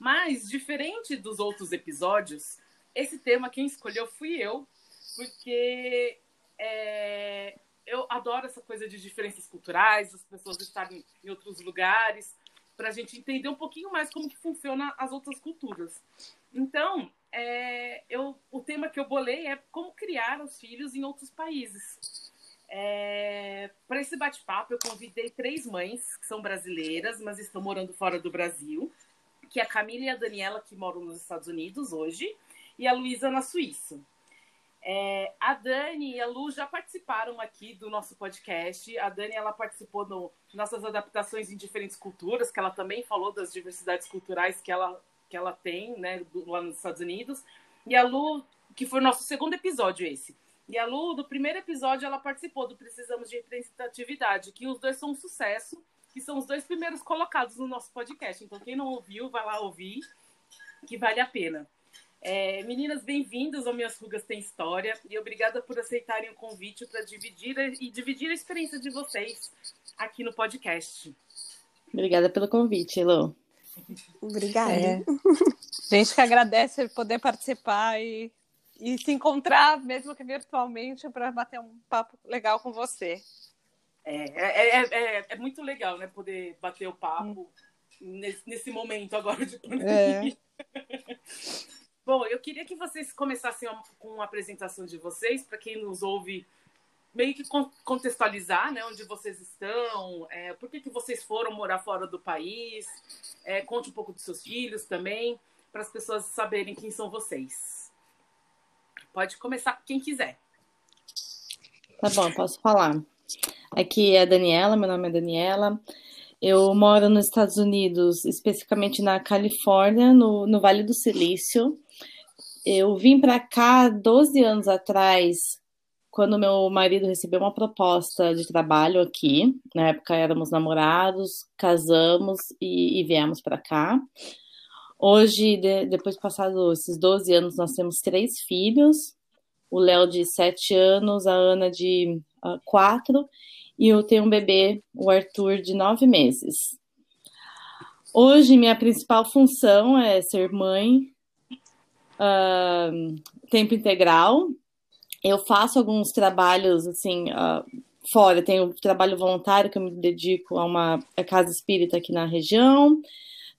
Mas, diferente dos outros episódios, esse tema quem escolheu fui eu, porque é, eu adoro essa coisa de diferenças culturais, as pessoas estarem em outros lugares, para a gente entender um pouquinho mais como que funciona as outras culturas. Então, é, eu, o tema que eu bolei é como criar os filhos em outros países. É, para esse bate-papo, eu convidei três mães que são brasileiras, mas estão morando fora do Brasil que é a Camila e a Daniela, que moram nos Estados Unidos hoje, e a Luísa na Suíça. É, a Dani e a Lu já participaram aqui do nosso podcast. A Dani ela participou no nossas adaptações em diferentes culturas, que ela também falou das diversidades culturais que ela, que ela tem né, lá nos Estados Unidos. E a Lu, que foi o nosso segundo episódio esse. E a Lu, do primeiro episódio, ela participou do Precisamos de Representatividade, que os dois são um sucesso que são os dois primeiros colocados no nosso podcast. Então, quem não ouviu, vai lá ouvir, que vale a pena. É, meninas, bem-vindas ao Minhas Rugas Tem História e obrigada por aceitarem o convite para dividir e dividir a experiência de vocês aqui no podcast. Obrigada pelo convite, Elô. Obrigada. É. Gente que agradece poder participar e, e se encontrar, mesmo que virtualmente, para bater um papo legal com você. É, é, é, é, muito legal, né? Poder bater o papo nesse, nesse momento agora de pandemia. Bom, eu queria que vocês começassem com uma apresentação de vocês, para quem nos ouve, meio que contextualizar né, onde vocês estão, é, por que, que vocês foram morar fora do país, é, conte um pouco dos seus filhos também, para as pessoas saberem quem são vocês. Pode começar quem quiser. Tá bom, posso falar. Aqui é a Daniela, meu nome é Daniela. Eu moro nos Estados Unidos, especificamente na Califórnia, no, no Vale do Silício. Eu vim para cá 12 anos atrás, quando meu marido recebeu uma proposta de trabalho aqui. Na época éramos namorados, casamos e, e viemos para cá. Hoje, de, depois de passados esses 12 anos, nós temos três filhos. O Léo de 7 anos, a Ana de uh, 4 e eu tenho um bebê, o Arthur, de nove meses. Hoje, minha principal função é ser mãe, uh, tempo integral. Eu faço alguns trabalhos, assim, uh, fora. Tenho trabalho voluntário que eu me dedico a uma a casa espírita aqui na região.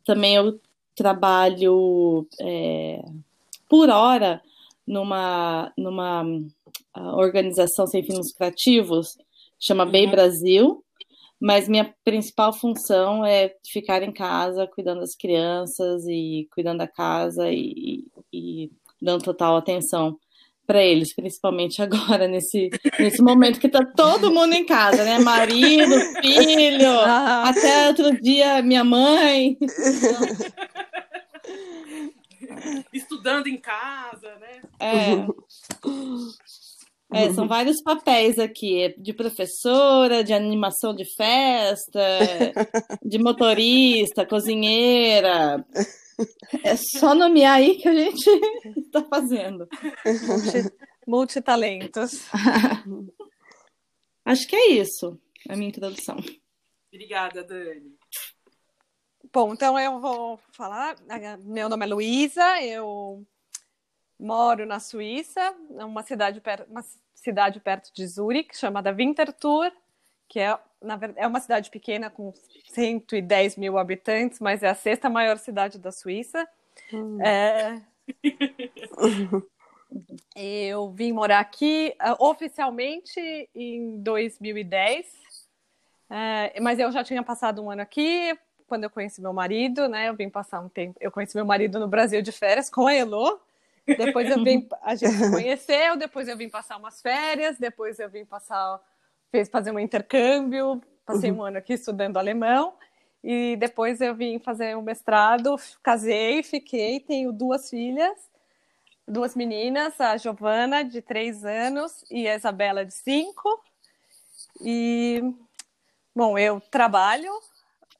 Também eu trabalho é, por hora numa, numa uh, organização sem fins lucrativos chama uhum. Bay Brasil, mas minha principal função é ficar em casa cuidando das crianças e cuidando da casa e, e dando total atenção para eles, principalmente agora nesse, nesse momento que tá todo mundo em casa, né? Marido, filho, ah. até outro dia minha mãe. Estudando em casa, né? É. É, são vários papéis aqui, de professora, de animação de festa, de motorista, cozinheira. É só nomear aí que a gente está fazendo. Multi, multitalentos. Acho que é isso, a minha introdução. Obrigada, Dani. Bom, então eu vou falar. Meu nome é Luísa, eu moro na Suíça, uma cidade perto, uma cidade perto de Zurique, chamada Winterthur, que é, na verdade, é uma cidade pequena com 110 mil habitantes, mas é a sexta maior cidade da Suíça. Hum. É... Eu vim morar aqui uh, oficialmente em 2010, é, mas eu já tinha passado um ano aqui quando eu conheci meu marido, né? Eu vim passar um tempo. Eu conheci meu marido no Brasil de férias com a Elo. Depois eu vim, a gente se conheceu, depois eu vim passar umas férias, depois eu vim passar, fez fazer um intercâmbio, passei uhum. um ano aqui estudando alemão, e depois eu vim fazer um mestrado, casei, fiquei, tenho duas filhas, duas meninas, a Giovana, de três anos, e a Isabela, de cinco. E, bom, eu trabalho,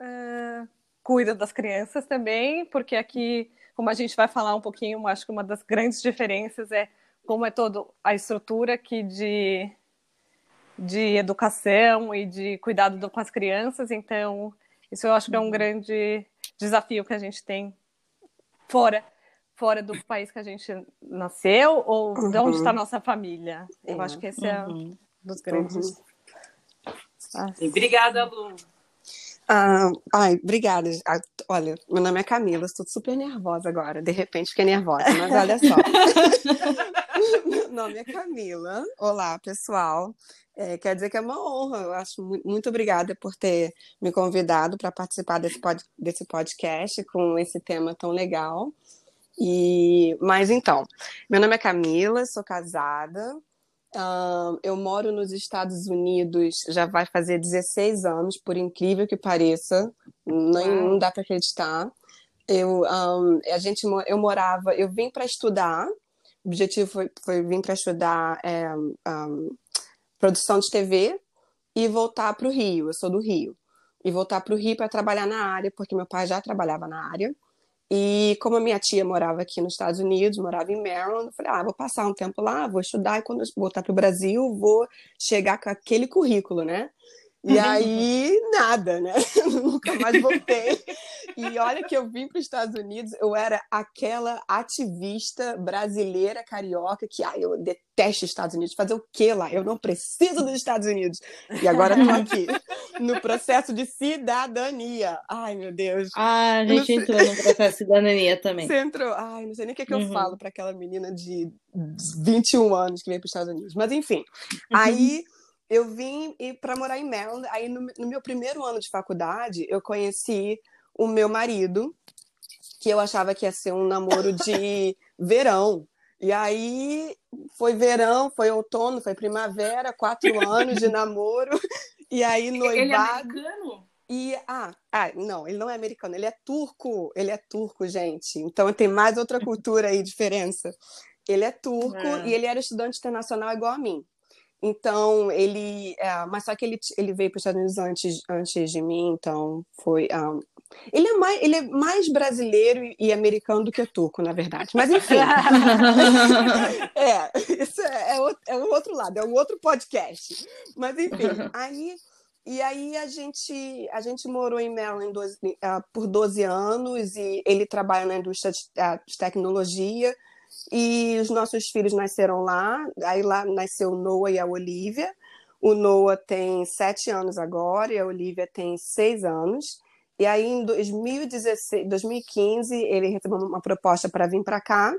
uh, cuido das crianças também, porque aqui, como a gente vai falar um pouquinho, acho que uma das grandes diferenças é como é toda a estrutura aqui de, de educação e de cuidado do, com as crianças. Então, isso eu acho que é um uhum. grande desafio que a gente tem fora fora do país que a gente nasceu ou uhum. de onde está a uhum. nossa família. Eu acho que esse é um uhum. dos grandes. Uhum. Ah, obrigada, Lu. Ah, ai, obrigada. Ah, olha, meu nome é Camila, estou super nervosa agora. De repente fiquei nervosa, mas olha só. meu nome é Camila. Olá, pessoal. É, quer dizer que é uma honra. Eu acho muito, muito obrigada por ter me convidado para participar desse, pod, desse podcast com esse tema tão legal. E, mas então, meu nome é Camila, sou casada. Uh, eu moro nos Estados Unidos já vai fazer 16 anos, por incrível que pareça, nem, não dá para acreditar. Eu, um, a gente, eu morava, eu vim para estudar. O objetivo foi, foi vir para estudar é, um, produção de TV e voltar para o Rio. Eu sou do Rio e voltar para o Rio para trabalhar na área, porque meu pai já trabalhava na área. E como a minha tia morava aqui nos Estados Unidos, morava em Maryland, eu falei, ah, vou passar um tempo lá, vou estudar e quando eu voltar para o Brasil, vou chegar com aquele currículo, né? E aí, nada, né? Nunca mais voltei. E olha que eu vim para os Estados Unidos, eu era aquela ativista brasileira carioca que, ai, eu detesto os Estados Unidos. Fazer o quê lá? Eu não preciso dos Estados Unidos. E agora estou aqui, no processo de cidadania. Ai, meu Deus. Ah, a gente entrou no processo de cidadania também. Você entrou? Ai, não sei nem o que, é que uhum. eu falo para aquela menina de 21 anos que veio para os Estados Unidos. Mas, enfim. Uhum. Aí eu vim para morar em Maryland. Aí, no, no, meu primeiro ano de faculdade, eu conheci o meu marido, que eu achava que ia ser um namoro de verão. E aí foi verão, foi outono, foi primavera, quatro anos de namoro. E aí noivado. Ele é americano? E, ah, ah, não, ele não é americano, ele é turco. Ele é turco, gente. Então tem mais outra cultura aí, diferença. Ele é turco é. e ele era estudante internacional igual a mim. Então, ele. É, mas só que ele, ele veio para os Estados Unidos antes, antes de mim, então foi. Um, ele, é mais, ele é mais brasileiro e americano do que turco, na verdade. Mas, enfim. é, isso é, é, é o outro lado, é um outro podcast. Mas, enfim, aí. E aí a gente, a gente morou em Maryland 12, uh, por 12 anos e ele trabalha na indústria de, uh, de tecnologia e os nossos filhos nasceram lá. Aí lá nasceu o Noah e a Olivia. O Noah tem sete anos agora e a Olivia tem seis anos. E aí, em 2016, 2015, ele recebeu uma proposta para vir para cá.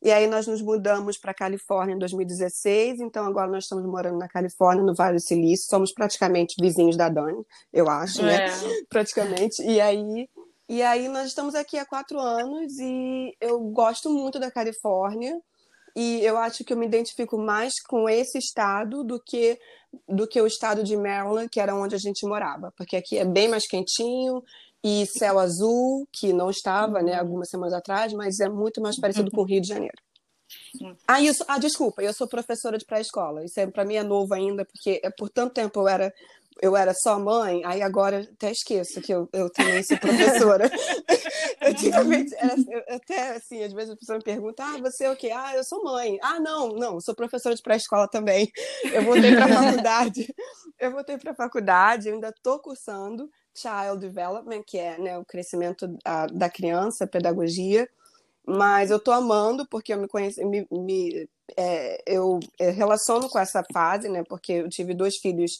E aí, nós nos mudamos para a Califórnia em 2016. Então, agora nós estamos morando na Califórnia, no Vale do Silício. Somos praticamente vizinhos da Dani, eu acho, né? É. Praticamente. E aí, e aí nós estamos aqui há quatro anos e eu gosto muito da Califórnia e eu acho que eu me identifico mais com esse estado do que do que o estado de Maryland, que era onde a gente morava, porque aqui é bem mais quentinho e céu azul, que não estava, né, algumas semanas atrás, mas é muito mais parecido com o Rio de Janeiro. Ah, isso, ah, desculpa, eu sou professora de pré-escola. Isso é, para mim é novo ainda, porque é, por tanto tempo eu era eu era só mãe, aí agora até esqueço que eu, eu também sou professora. Antigamente, era, eu, até assim, às vezes a pessoa me pergunta: ah, você é o quê? Ah, eu sou mãe. Ah, não, não, sou professora de pré-escola também. Eu voltei para a faculdade. Eu voltei para faculdade, ainda estou cursando Child Development, que é né, o crescimento da, da criança, pedagogia. Mas eu estou amando porque eu me conheci, me, me é, eu, eu relaciono com essa fase, né? Porque eu tive dois filhos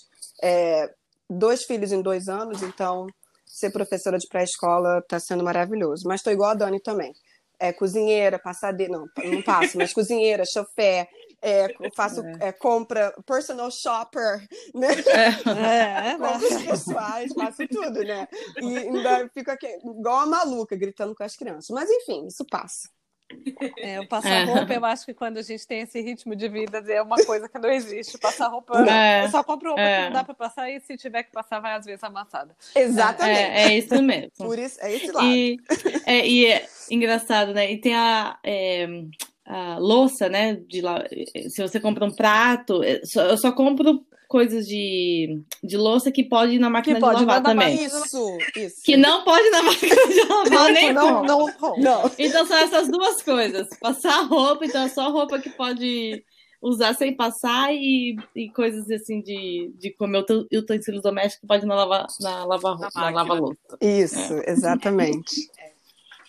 é, dois filhos em dois anos, então ser professora de pré-escola está sendo maravilhoso. Mas estou igual a Dani também. É cozinheira, passadeira, não, não passo, mas cozinheira, chofé, é, faço é. É, compra, personal shopper, né? É, é Compras pessoais, faço tudo, né? E ainda fico aqui, igual a maluca, gritando com as crianças. Mas enfim, isso passa. É, o passar roupa, eu acho que quando a gente tem esse ritmo de vida, é uma coisa que não existe. Passar roupa, é, eu só compro roupa é. que não dá para passar e se tiver que passar, vai às vezes amassada. Exatamente. É, é isso mesmo. Por isso, é esse lado. E é, e é engraçado, né? E tem a. É, a louça, né? De la... Se você compra um prato, é, eu só compro coisas de, de louça que pode ir na máquina de lavar também. Isso, isso. Que não pode ir na máquina de lavar nem não, não, não, não. Então são essas duas coisas. Passar roupa, então é só roupa que pode usar sem passar e, e coisas assim de, de comer utensílios domésticos pode ir na lava, na lava, na, na lava louça. Isso, é. exatamente.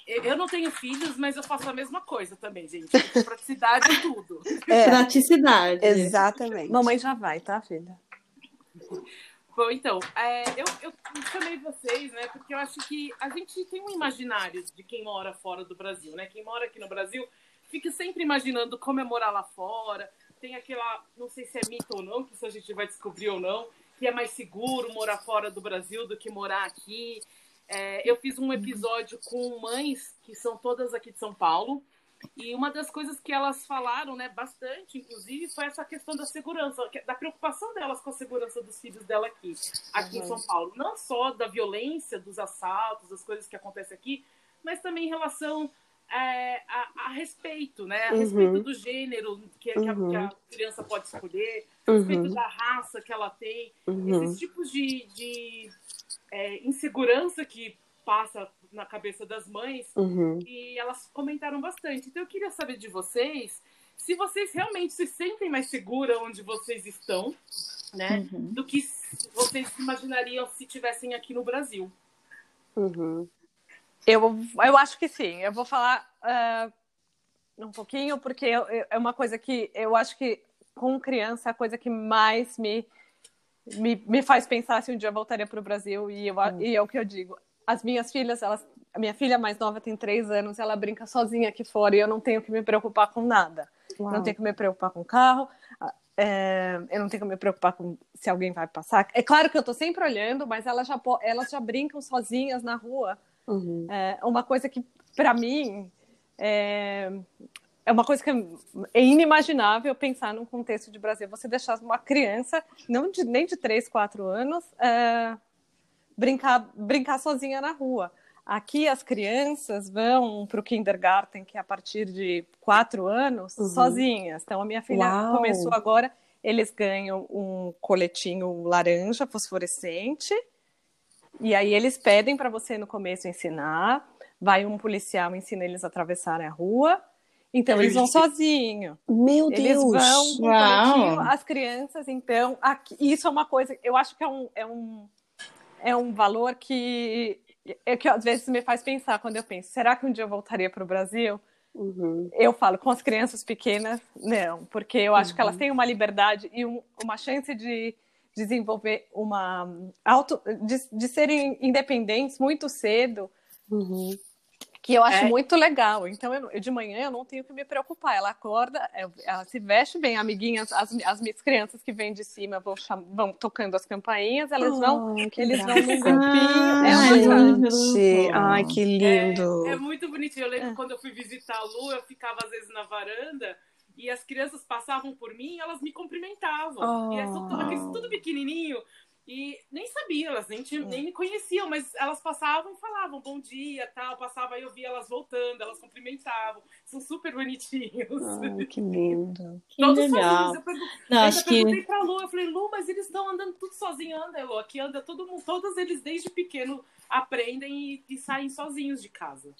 Eu não tenho filhos, mas eu faço a mesma coisa também, gente. Praticidade é tudo. É, Praticidade. Exatamente. Mamãe já vai, tá, filha? Bom, então, é, eu, eu chamei vocês, né, porque eu acho que a gente tem um imaginário de quem mora fora do Brasil, né? Quem mora aqui no Brasil fica sempre imaginando como é morar lá fora. Tem aquela, não sei se é mito ou não, que isso a gente vai descobrir ou não, que é mais seguro morar fora do Brasil do que morar aqui. É, eu fiz um episódio com mães que são todas aqui de São Paulo. E uma das coisas que elas falaram, né, bastante, inclusive, foi essa questão da segurança, da preocupação delas com a segurança dos filhos dela aqui, aqui uhum. em São Paulo. Não só da violência, dos assaltos, das coisas que acontecem aqui, mas também em relação é, a, a, respeito, né? A uhum. respeito do gênero que, que, a, que, a, uhum. criança pode escolher, a respeito uhum. da raça que ela tem, uhum. esses tipos de, de é, insegurança que passa na cabeça das mães uhum. e elas comentaram bastante. Então eu queria saber de vocês se vocês realmente se sentem mais seguras onde vocês estão, né, uhum. do que vocês imaginariam se estivessem aqui no Brasil. Uhum. Eu, eu acho que sim. Eu vou falar uh, um pouquinho, porque eu, eu, é uma coisa que eu acho que com criança a coisa que mais me me, me faz pensar se um dia eu voltaria para o Brasil e, eu, hum. e é o que eu digo. As minhas filhas, elas, a minha filha mais nova tem três anos, ela brinca sozinha aqui fora e eu não tenho que me preocupar com nada. Uau. Não tenho que me preocupar com carro, é, eu não tenho que me preocupar com se alguém vai passar. É claro que eu estou sempre olhando, mas elas já, elas já brincam sozinhas na rua. Uhum. É uma coisa que, para mim, é, é uma coisa que é inimaginável pensar num contexto de Brasil. Você deixar uma criança, não de, nem de 3, 4 anos, é, brincar, brincar sozinha na rua. Aqui as crianças vão para o kindergarten, que é a partir de 4 anos, uhum. sozinhas. Então, a minha filha Uau. começou agora, eles ganham um coletinho laranja fosforescente, e aí eles pedem para você no começo ensinar, vai um policial ensina eles a atravessarem a rua, então, eles vão sozinhos. Meu Deus! Eles vão com Uau. as crianças. Então, aqui, isso é uma coisa, eu acho que é um, é um, é um valor que, é que às vezes me faz pensar quando eu penso, será que um dia eu voltaria para o Brasil? Uhum. Eu falo, com as crianças pequenas, não, porque eu acho uhum. que elas uhum. têm uma liberdade e um, uma chance de desenvolver uma auto, de, de serem independentes muito cedo. Uhum que eu acho é. muito legal. Então, eu, eu, de manhã eu não tenho que me preocupar. Ela acorda, ela se veste bem, amiguinhas, as, as minhas crianças que vêm de cima vão, vão tocando as campainhas, elas oh, vão, eles vão num grupinho. é gente, ai, que lindo. É, é, muito bonitinho. Eu lembro é. quando eu fui visitar a Lu, eu ficava às vezes na varanda e as crianças passavam por mim, elas me cumprimentavam. Oh. E é tudo, tudo pequenininho. E nem sabia, elas nem, tinham, nem me conheciam, mas elas passavam e falavam bom dia, tal. Passava e eu via elas voltando, elas cumprimentavam. São super bonitinhos. Ai, que lindo. Que Todos legal. sozinhos. Eu, pergun Não, eu acho perguntei que... pra Lu, eu falei, Lu, mas eles estão andando tudo sozinhos, anda, Lu. Aqui anda todo mundo, todos eles desde pequeno aprendem e, e saem sozinhos de casa.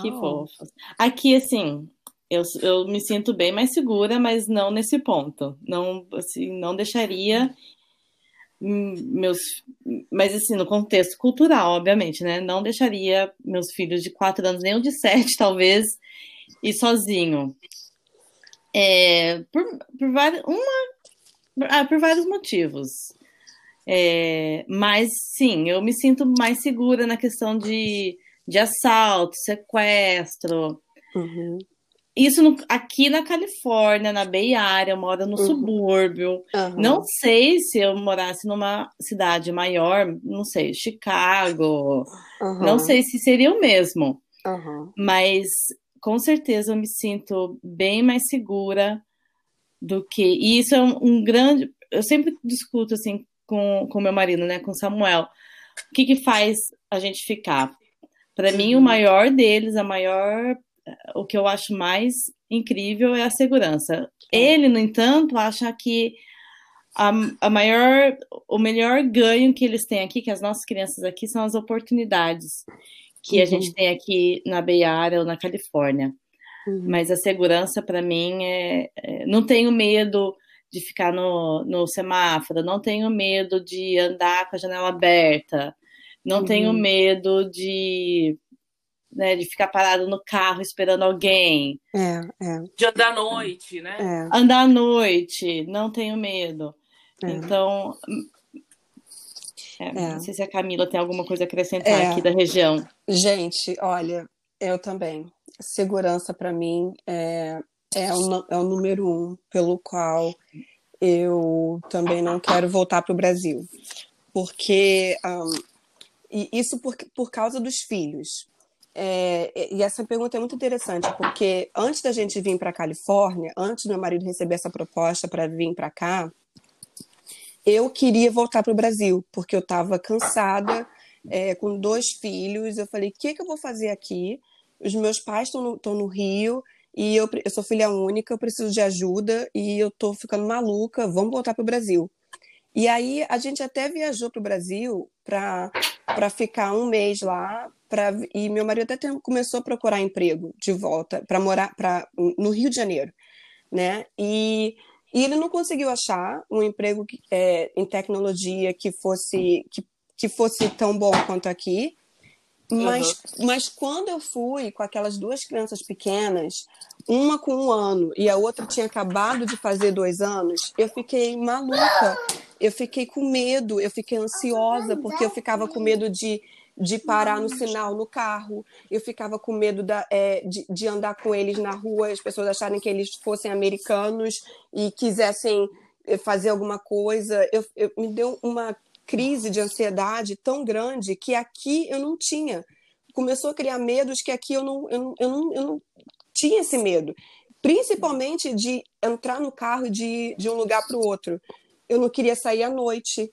Que oh. fofos. Aqui, assim, eu, eu me sinto bem mais segura, mas não nesse ponto. Não, assim, não deixaria meus, mas assim, no contexto cultural, obviamente, né? Não deixaria meus filhos de quatro anos, nem o de sete, talvez, ir sozinho. É, por, por, vários, uma, ah, por vários motivos. É, mas sim, eu me sinto mais segura na questão de, de assalto, sequestro. Uhum. Isso no, aqui na Califórnia, na Bay Area, eu moro no uhum. subúrbio. Uhum. Não sei se eu morasse numa cidade maior, não sei, Chicago. Uhum. Não sei se seria o mesmo. Mas com certeza eu me sinto bem mais segura do que. E isso é um, um grande. Eu sempre discuto assim com, com meu marido, né, com Samuel. O que, que faz a gente ficar? Para mim, o uhum. maior deles, a maior o que eu acho mais incrível é a segurança. Ele, no entanto, acha que a, a maior, o melhor ganho que eles têm aqui, que as nossas crianças aqui, são as oportunidades que uhum. a gente tem aqui na Bay Area ou na Califórnia. Uhum. Mas a segurança, para mim, é, é, não tenho medo de ficar no, no semáforo, não tenho medo de andar com a janela aberta, não uhum. tenho medo de, né, de ficar parado no carro esperando alguém. É, é. De andar à noite, né? É. Andar à noite, não tenho medo. É. Então, é, é. não sei se a Camila tem alguma coisa a acrescentar é. aqui da região. Gente, olha, eu também. Segurança para mim é, é, o, é o número um pelo qual eu também não quero voltar para o Brasil. Porque. Um, e isso por, por causa dos filhos. É, e essa pergunta é muito interessante, porque antes da gente vir para a Califórnia, antes do meu marido receber essa proposta para vir para cá, eu queria voltar para o Brasil, porque eu estava cansada, é, com dois filhos. Eu falei: o que, que eu vou fazer aqui? Os meus pais estão no, no, Rio e eu, eu sou filha única, eu preciso de ajuda e eu estou ficando maluca. Vamos voltar para o Brasil. E aí a gente até viajou para o Brasil para ficar um mês lá. Pra, e meu marido até tem, começou a procurar emprego de volta para morar pra, no Rio de Janeiro. Né? E e ele não conseguiu achar um emprego é, em tecnologia que fosse, que, que fosse tão bom quanto aqui. Mas, uhum. mas quando eu fui com aquelas duas crianças pequenas, uma com um ano e a outra tinha acabado de fazer dois anos, eu fiquei maluca. Eu fiquei com medo, eu fiquei ansiosa, porque eu ficava com medo de de parar no sinal no carro. Eu ficava com medo da, é, de, de, andar com eles na rua, as pessoas acharem que eles fossem americanos e quisessem eh, fazer alguma coisa. Eu, eu, me deu uma crise de ansiedade tão grande que aqui eu não tinha. Começou a criar medos que aqui eu não, eu não, eu não, eu não tinha esse medo. Principalmente de entrar no carro de, de um lugar para o outro. Eu não queria sair à noite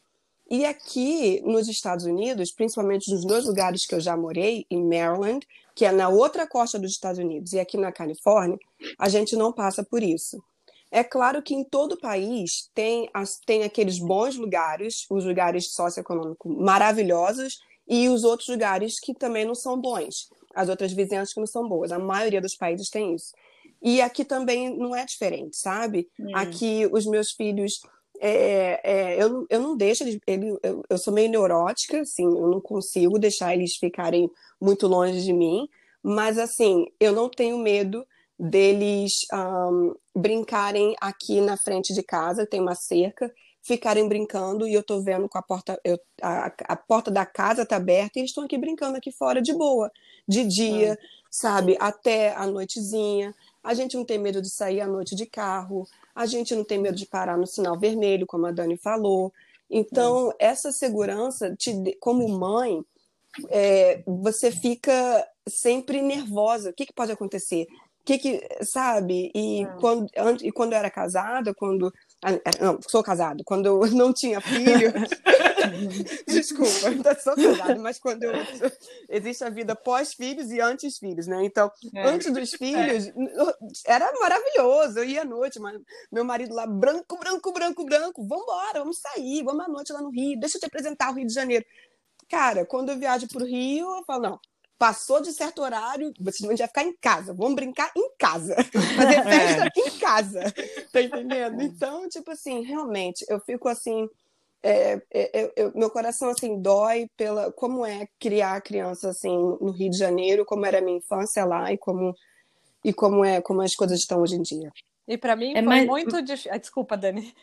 e aqui nos Estados Unidos, principalmente nos dois lugares que eu já morei, em Maryland, que é na outra costa dos Estados Unidos, e aqui na Califórnia, a gente não passa por isso. É claro que em todo o país tem, as, tem aqueles bons lugares, os lugares socioeconômicos maravilhosos, e os outros lugares que também não são bons, as outras vizinhanças que não são boas. A maioria dos países tem isso. E aqui também não é diferente, sabe? Hum. Aqui os meus filhos é, é, eu, eu não deixo ele, ele eu, eu, sou meio neurótica, assim, eu não consigo deixar eles ficarem muito longe de mim, mas assim, eu não tenho medo deles um, brincarem aqui na frente de casa, tem uma cerca, ficarem brincando e eu tô vendo com a porta, eu, a, a porta da casa tá aberta e eles estão aqui brincando aqui fora de boa, de dia, sabe, até a noitezinha. A gente não tem medo de sair à noite de carro, a gente não tem medo de parar no sinal vermelho, como a Dani falou. Então, essa segurança, te, como mãe, é, você fica sempre nervosa. O que, que pode acontecer? O que, que sabe? E, é. quando, e quando eu era casada, quando não, sou casado. Quando eu não tinha filho. Desculpa, ainda sou casado, mas quando eu... existe a vida pós-filhos e antes filhos, né? Então, é. antes dos filhos, é. era maravilhoso. Eu ia à noite, mas meu marido lá, branco, branco, branco, branco, vamos embora, vamos sair, vamos à noite lá no Rio, deixa eu te apresentar o Rio de Janeiro. Cara, quando eu viajo para o Rio, eu falo, não, passou de certo horário, você vai ficar em casa. Vamos brincar em casa. Fazer é. festa é. em casa. Tá entendendo? Então, tipo assim, realmente, eu fico assim. É, é, é meu coração assim dói pela como é criar criança assim no Rio de Janeiro, como era a minha infância lá e como e como é como as coisas estão hoje em dia. E para mim é foi mais... muito difícil. Ah, desculpa, Dani.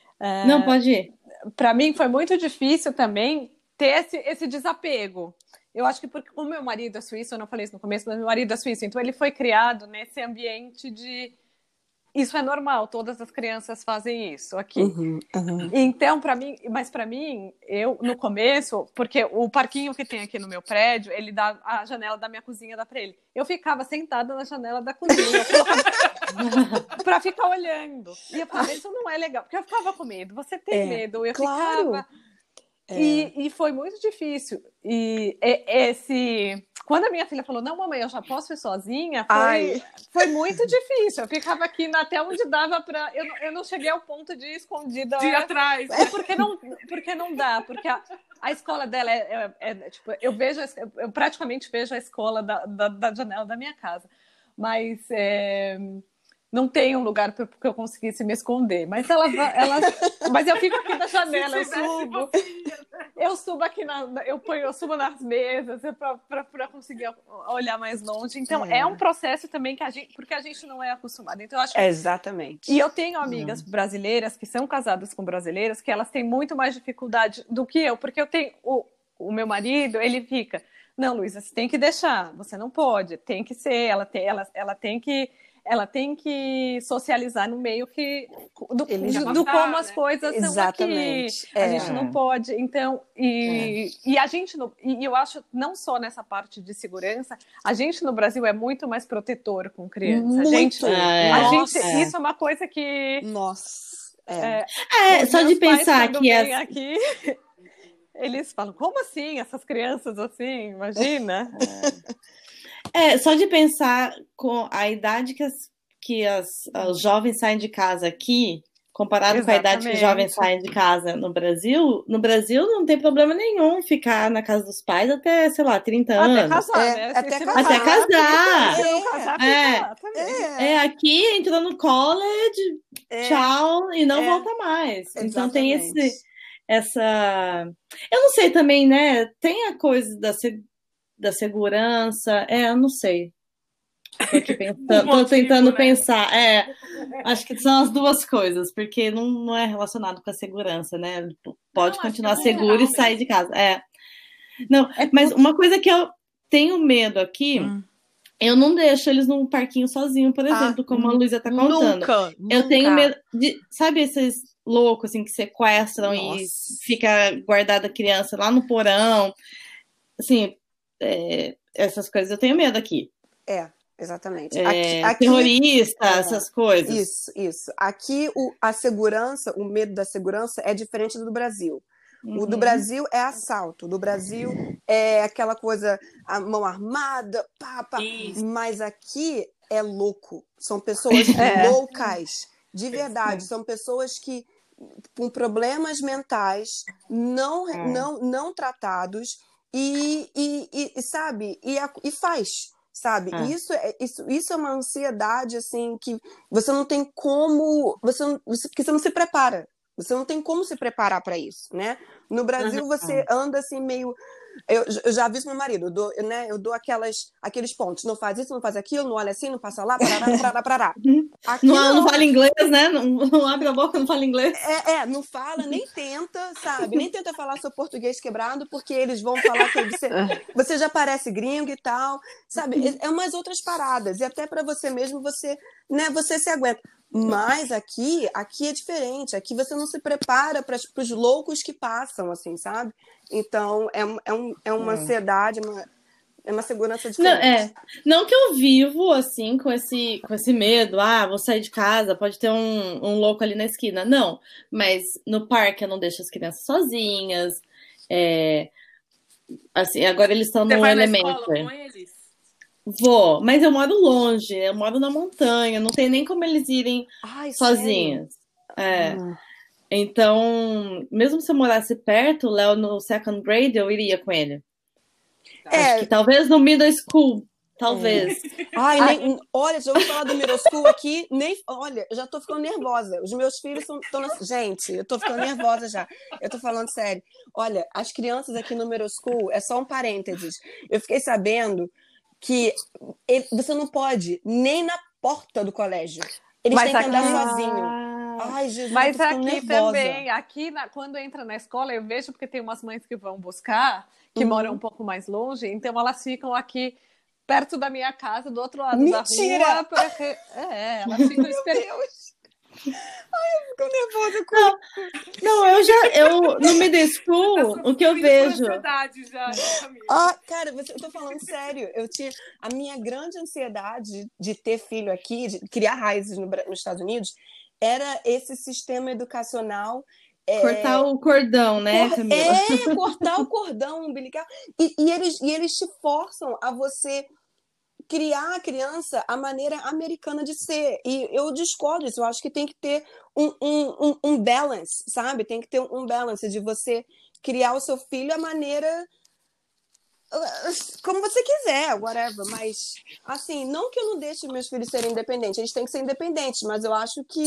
Não pode ir. Para mim foi muito difícil também ter esse, esse desapego. Eu acho que porque o meu marido é suíço, eu não falei isso no começo, mas meu marido é suíço, então ele foi criado nesse ambiente de isso é normal, todas as crianças fazem isso aqui. Uhum, uhum. Então, para mim, mas para mim, eu no começo, porque o parquinho que tem aqui no meu prédio, ele dá a janela da minha cozinha dá para ele. Eu ficava sentada na janela da cozinha para ficar olhando. E eu falava, isso não é legal, porque eu ficava com medo. Você tem é, medo? Eu claro. ficava é. E, e, foi muito difícil. e esse quando a minha filha falou, não, mamãe, eu já posso ir sozinha, foi, foi muito difícil. Eu ficava aqui até onde dava para. Eu, eu não cheguei ao ponto de ir escondida. De ir atrás. É porque não, porque não dá, porque a, a escola dela é, é, é, tipo, eu vejo, eu praticamente vejo a escola da, da, da janela da minha casa. Mas é, não tem um lugar para que eu conseguisse me esconder. Mas ela, ela, mas eu fico aqui na janela, eu subo, eu subo aqui na, eu ponho, eu subo nas mesas para conseguir olhar mais longe. Então é. é. um processo também que a gente, porque a gente não é acostumado. Então acho que, exatamente. E eu tenho amigas hum. brasileiras que são casadas com brasileiras que elas têm muito mais dificuldade do que eu, porque eu tenho o, o meu marido, ele fica não, Luísa, você tem que deixar, você não pode, tem que ser, ela tem, ela, ela tem que ela tem que socializar no meio que do, do, do como né? as coisas Exatamente. são aqui. É. A gente não pode. Então, e, é. e a gente no, e eu acho não só nessa parte de segurança, a gente no Brasil é muito mais protetor com criança. Muito. A gente, é. a gente isso é uma coisa que nossa. É, é só de pensar que é aqui eles falam, como assim? Essas crianças assim, imagina. É, só de pensar com a idade que, as, que as, os jovens saem de casa aqui, comparado Exatamente. com a idade que os jovens saem de casa no Brasil, no Brasil não tem problema nenhum ficar na casa dos pais até, sei lá, 30 até anos. Casar, é, né? até, casar. até casar. É. É. é. aqui entrou no college, é. tchau, e não é. volta mais. Exatamente. Então tem esse, essa. Eu não sei também, né? Tem a coisa da da segurança. É, eu não sei. Pensando, motivo, tentando né? pensar. É, acho que são as duas coisas, porque não, não é relacionado com a segurança, né? Pode não, continuar é seguro e sair de casa. É. Não, é mas uma coisa que eu tenho medo aqui. Hum. Eu não deixo eles num parquinho sozinho, por ah, exemplo, ah, como a Luísa tá contando. Nunca, eu tenho medo de, sabe esses loucos assim que sequestram Nossa. e fica guardada a criança lá no porão. Assim, é, essas coisas eu tenho medo aqui. É, exatamente. É, aqui, terrorista, é, essas coisas. Isso, isso. Aqui o, a segurança, o medo da segurança é diferente do Brasil. Uhum. O do uhum. Brasil é assalto, do Brasil é aquela coisa, a mão armada, pá, pá. Mas aqui é louco. São pessoas é. loucas, de verdade. São pessoas que com problemas mentais não, é. não, não tratados e, e, e sabe, e, e faz, sabe? É. Isso, é, isso, isso é uma ansiedade, assim, que você não tem como, você, você, que você não se prepara, você não tem como se preparar para isso, né? No Brasil, uhum. você anda assim meio eu, eu já aviso meu marido, eu dou, né, eu dou aquelas, aqueles pontos. Não faz isso, não faz aquilo, não olha assim, não passa lá, parará, parará, parará. Aqui, não, não, fala inglês, né? Não, não, abre a boca, não fala inglês. É, é, não fala, nem tenta, sabe? Nem tenta falar seu português quebrado, porque eles vão falar que você, você já parece gringo e tal, sabe? É, é umas outras paradas. E até para você mesmo, você, né, você se aguenta. Mas aqui, aqui é diferente. Aqui você não se prepara para os loucos que passam, assim, sabe? Então, é, é, um, é uma hum. ansiedade, uma, é uma segurança diferente. Não, é. não que eu vivo, assim, com esse, com esse medo. Ah, vou sair de casa, pode ter um, um louco ali na esquina. Não, mas no parque eu não deixo as crianças sozinhas. É, assim, agora eles estão no elemento. com eles? Vou, mas eu moro longe, eu moro na montanha, não tem nem como eles irem Ai, sozinhos. É. Ah. Então, mesmo se eu morasse perto, o Léo no second grade, eu iria com ele. É. Acho que talvez no middle school, talvez. É. Ai, nem, olha, já ouvi falar do middle school aqui, nem, olha, eu já tô ficando nervosa. Os meus filhos estão na... Gente, eu tô ficando nervosa já. Eu tô falando sério. Olha, as crianças aqui no middle school, é só um parênteses. Eu fiquei sabendo que você não pode nem na porta do colégio. Eles Mas têm que andar aqui... sozinho. Ai, Jesus, Mas aqui nervosa. também, aqui na, quando entra na escola, eu vejo porque tem umas mães que vão buscar, que uhum. moram um pouco mais longe, então elas ficam aqui perto da minha casa, do outro lado Mentira! da rua. Pra... É, elas ficam esperando. Ai, eu fico nervosa com não, não, eu já, eu no middle school, o que eu vejo. Já, ah, cara, você, eu tô falando sério. Eu tinha a minha grande ansiedade de ter filho aqui, de criar raízes no, nos Estados Unidos, era esse sistema educacional É... Cortar o cordão, né, Cor... Camila? É, cortar o cordão umbilical. E, e, eles, e eles te forçam a você criar a criança a maneira americana de ser. E eu discordo disso. Eu acho que tem que ter um, um, um, um balance, sabe? Tem que ter um balance de você criar o seu filho a maneira como você quiser, whatever, mas assim, não que eu não deixe meus filhos serem independentes, eles têm que ser independentes, mas eu acho que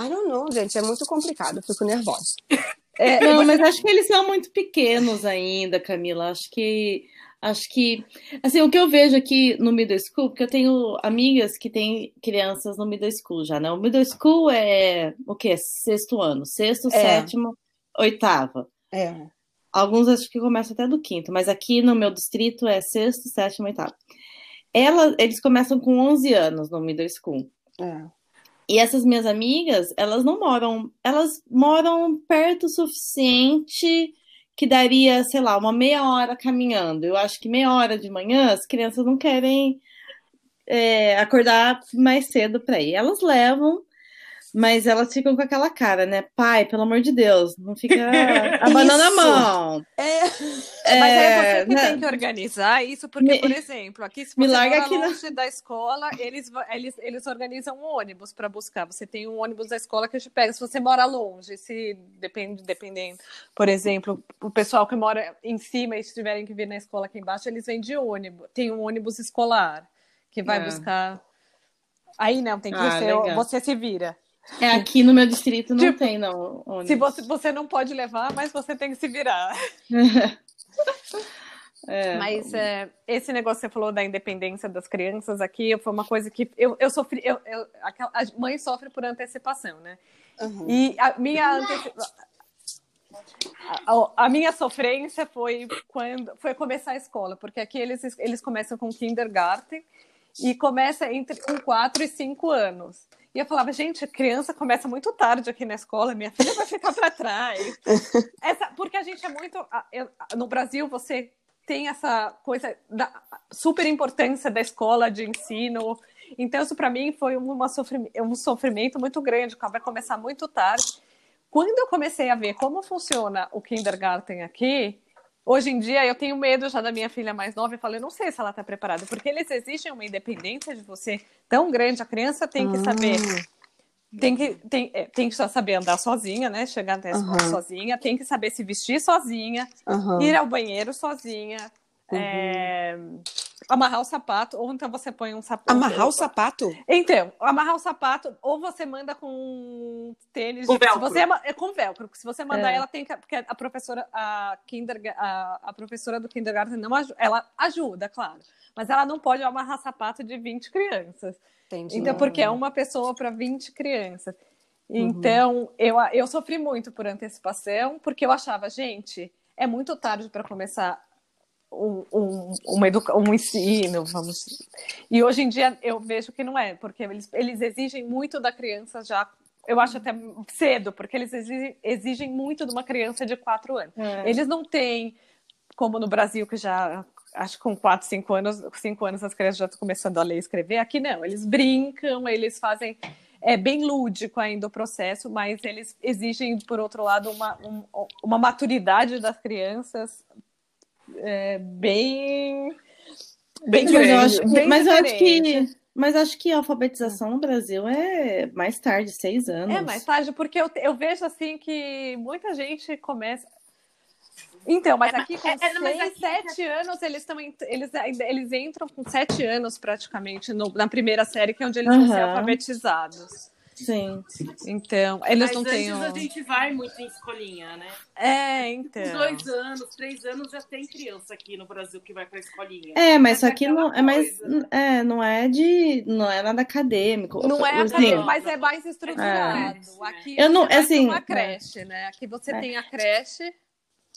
I don't know, gente, é muito complicado, eu fico nervosa. É, não, mas acho que eles são muito pequenos ainda, Camila. Acho que acho que assim, o que eu vejo aqui no middle school, porque eu tenho amigas que têm crianças no middle school já, né? O middle school é o quê? Sexto ano, sexto, é. sétimo, oitava. É. Alguns acho que começam até do quinto, mas aqui no meu distrito é sexto, sétimo, oitavo. Ela, eles começam com 11 anos no middle school. É. E essas minhas amigas, elas não moram, elas moram perto o suficiente que daria, sei lá, uma meia hora caminhando. Eu acho que meia hora de manhã as crianças não querem é, acordar mais cedo para ir. Elas levam mas elas ficam com aquela cara, né? Pai, pelo amor de Deus, não fica abanando a mão. É. é. Mas é você que né? tem que organizar isso, porque, me... por exemplo, aqui se você me larga aqui longe na... da escola, eles, eles, eles organizam um ônibus para buscar. Você tem um ônibus da escola que te pega. Se você mora longe, se depende, dependendo, por exemplo, o pessoal que mora em cima e tiverem que vir na escola aqui embaixo, eles vêm de ônibus. Tem um ônibus escolar que vai é. buscar. Aí não, tem que ah, ser, você se vira. É, aqui no meu distrito não tipo, tem, não. Ônibus. Se você, você não pode levar, mas você tem que se virar. É. Mas é, esse negócio que você falou da independência das crianças aqui foi uma coisa que eu, eu sofri. Eu, eu, a mãe sofre por antecipação, né? Uhum. E a minha antecipação. A, a, minha sofrência foi quando foi começar a escola, porque aqui eles, eles começam com kindergarten e começa entre um 4 e 5 anos. E eu falava, gente, a criança começa muito tarde aqui na escola, minha filha vai ficar para trás. Essa, porque a gente é muito. No Brasil, você tem essa coisa da super importância da escola de ensino. Então, isso para mim foi uma sofrimento, um sofrimento muito grande, vai começar muito tarde. Quando eu comecei a ver como funciona o kindergarten aqui, Hoje em dia eu tenho medo já da minha filha mais nova e falo, eu não sei se ela está preparada, porque eles exigem uma independência de você tão grande, a criança tem que saber, ah. tem que, tem, é, tem que saber andar sozinha, né? Chegar até a escola uhum. sozinha, tem que saber se vestir sozinha, uhum. ir ao banheiro sozinha, uhum. é, amarrar o sapato, ou então você põe um sapato. Amarrar o sapato? Então, amarrar o sapato, ou você manda com tênis. Com velcro. Você, é com velcro, porque se você mandar é. ela tem que. Porque a professora, a, kinder, a, a professora do kindergarten não ela ajuda, claro. Mas ela não pode amarrar sapato de 20 crianças. Entendi. Então, porque é uma pessoa para 20 crianças. Uhum. Então, uhum. eu, eu sofri muito por antecipação, porque eu achava, gente, é muito tarde para começar um, um, uma educa um ensino, vamos. E hoje em dia eu vejo que não é, porque eles, eles exigem muito da criança já. Eu acho até cedo, porque eles exigem, exigem muito de uma criança de quatro anos. É. Eles não têm, como no Brasil, que já acho que com 4, 5 anos, 5 anos as crianças já estão começando a ler e escrever. Aqui não, eles brincam, eles fazem. É bem lúdico ainda o processo, mas eles exigem, por outro lado, uma, um, uma maturidade das crianças é, bem. Bem mas eu acho, bem mas eu acho que. Mas acho que a alfabetização no Brasil é mais tarde, seis anos. É mais tarde, porque eu, eu vejo assim que muita gente começa. Então, mas é, aqui com é, é, seis, aqui... sete anos, eles estão eles, eles entram com sete anos praticamente no, na primeira série, que é onde eles uhum. vão ser alfabetizados. Sim. Então, eles Mas não têm. Um... a gente vai muito em escolinha, né? É, então. Com dois anos, três anos já tem criança aqui no Brasil que vai para escolinha. É, mas só que não é mais, é, não é de, não é nada acadêmico. Não é assim, acadêmico, mas é mais estruturado. É. Aqui eu não, assim, uma creche, né? Aqui você é. tem a creche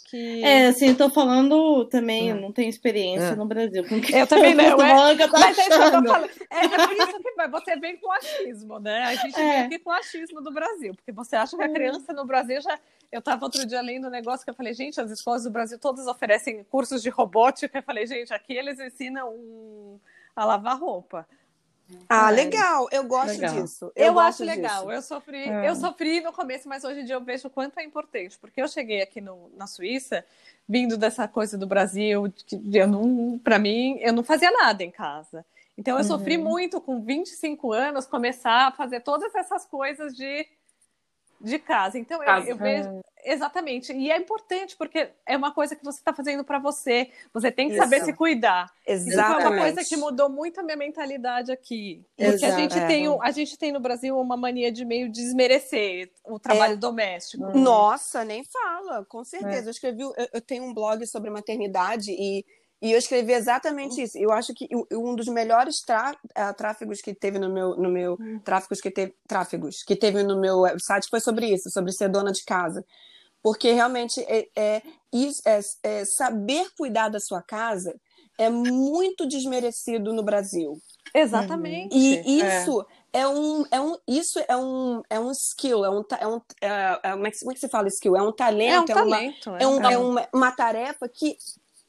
que. É, assim, eu tô falando também, eu não tenho experiência é. no Brasil. Eu também não, é. Mas é isso que eu tô falando. É, por isso que você vem com o achismo, né? A gente é. vem aqui com o achismo do Brasil, porque você acha que a é. criança no Brasil já. Eu estava outro dia lendo um negócio que eu falei, gente, as escolas do Brasil todas oferecem cursos de robótica. Eu falei, gente, aqui eles ensinam um... a lavar roupa. Ah, legal. Eu gosto legal. disso. Eu, gosto acho legal. disso. Eu sofri, É. eu sofri no começo, mas hoje em dia eu vejo o quanto é importante, porque eu cheguei aqui no, na Suíça, vindo dessa coisa do Brasil, que eu não, para mim, eu não fazia nada em casa. Então eu sofri muito com 25 anos começar a fazer todas essas coisas de de casa. Então eu, Casa. eu vejo exatamente, e é importante porque é uma coisa que você está fazendo para você. Você tem que saber Isso. se cuidar. Isso Exatamente. foi uma coisa que mudou muito a minha mentalidade aqui. Porque a gente, É. tem, a gente tem no Brasil uma mania de meio desmerecer o trabalho doméstico. Nossa, nem fala, com certeza. Eu escrevi, eu, eu tenho um blog sobre maternidade e, e eu escrevi exatamente isso. Eu acho que um dos melhores trá- eh, tráfegos que teve no meu, no meu tráfegos que teve, tráfegos que teve no meu website foi sobre isso, sobre ser dona de casa. Porque realmente é, é, é- é saber cuidar da sua casa é muito desmerecido no Brasil. Exatamente. E isso é, um, é um, isso é um, é um skill, é um, é um é, é, como, é que, como é que se fala skill? É um é um talento, é, uma, talento. é, um- é é uma, uma tarefa que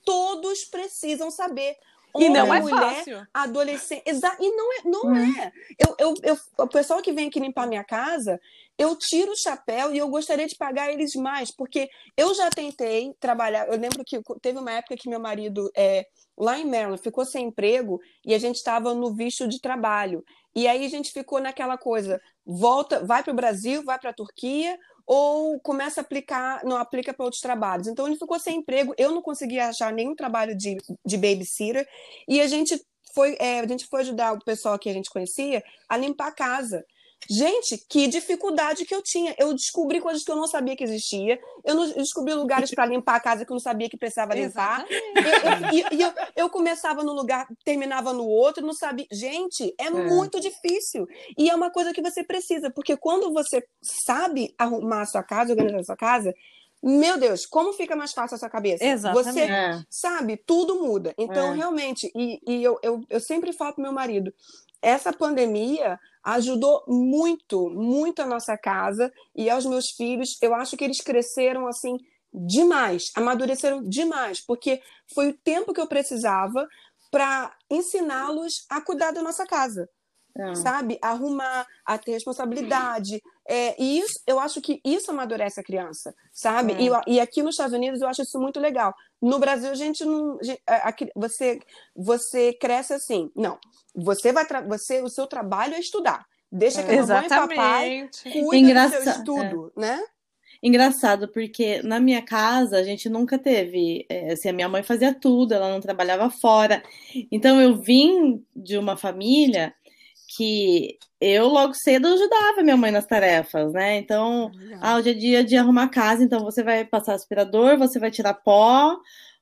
todos precisam saber. E não Homem, é mulher, fácil. adolescente. Exa e não é. Não é. Eu, eu, eu, o pessoal que vem aqui limpar minha casa, eu tiro o chapéu e eu gostaria de pagar eles mais, porque eu já tentei trabalhar. Eu lembro que teve uma época que meu marido, é, lá em Maryland, ficou sem emprego e a gente estava no visto de trabalho. E aí a gente ficou naquela coisa: volta, vai para o Brasil, vai para a Turquia. Ou começa a aplicar, não aplica para outros trabalhos. Então ele ficou sem emprego, eu não conseguia achar nenhum trabalho de, de babysitter, e a gente foi, é, a gente foi ajudar o pessoal que a gente conhecia a limpar a casa. Gente, que dificuldade que eu tinha. Eu descobri coisas que eu não sabia que existia. Eu, descobri lugares para limpar a casa que eu não sabia que precisava limpar. Exatamente. Eu, eu- e- e eu, eu começava num lugar, terminava no outro, não sabia. Gente, é, muito difícil. E é uma coisa que você precisa, porque quando você sabe arrumar a sua casa, organizar a sua casa, meu Deus, como fica mais fácil a sua cabeça? Exatamente. Você É. sabe, tudo muda. Então, É. realmente, e, e eu, eu, eu sempre falo pro meu marido, essa pandemia ajudou muito, muito a nossa casa e aos meus filhos. Eu acho que eles cresceram assim demais, amadureceram demais, porque foi o tempo que eu precisava para ensiná-los a cuidar da nossa casa, É. sabe? Arrumar, a ter responsabilidade. É, e isso, eu acho que isso amadurece a criança, sabe? É. E, e aqui nos Estados Unidos eu acho isso muito legal. No Brasil, a gente não. a- a você, você cresce assim. Não. Você vai. Você, o seu trabalho é estudar. Deixa que a mamãe e papai cuidem do seu estudo, né? Engraçado, porque na minha casa a gente nunca teve. é, assim, a minha mãe fazia tudo, ela não trabalhava fora. Então eu vim de uma família que eu logo cedo ajudava minha mãe nas tarefas, né? Então, ah, hoje é dia de arrumar casa, então você vai passar aspirador, você vai tirar pó,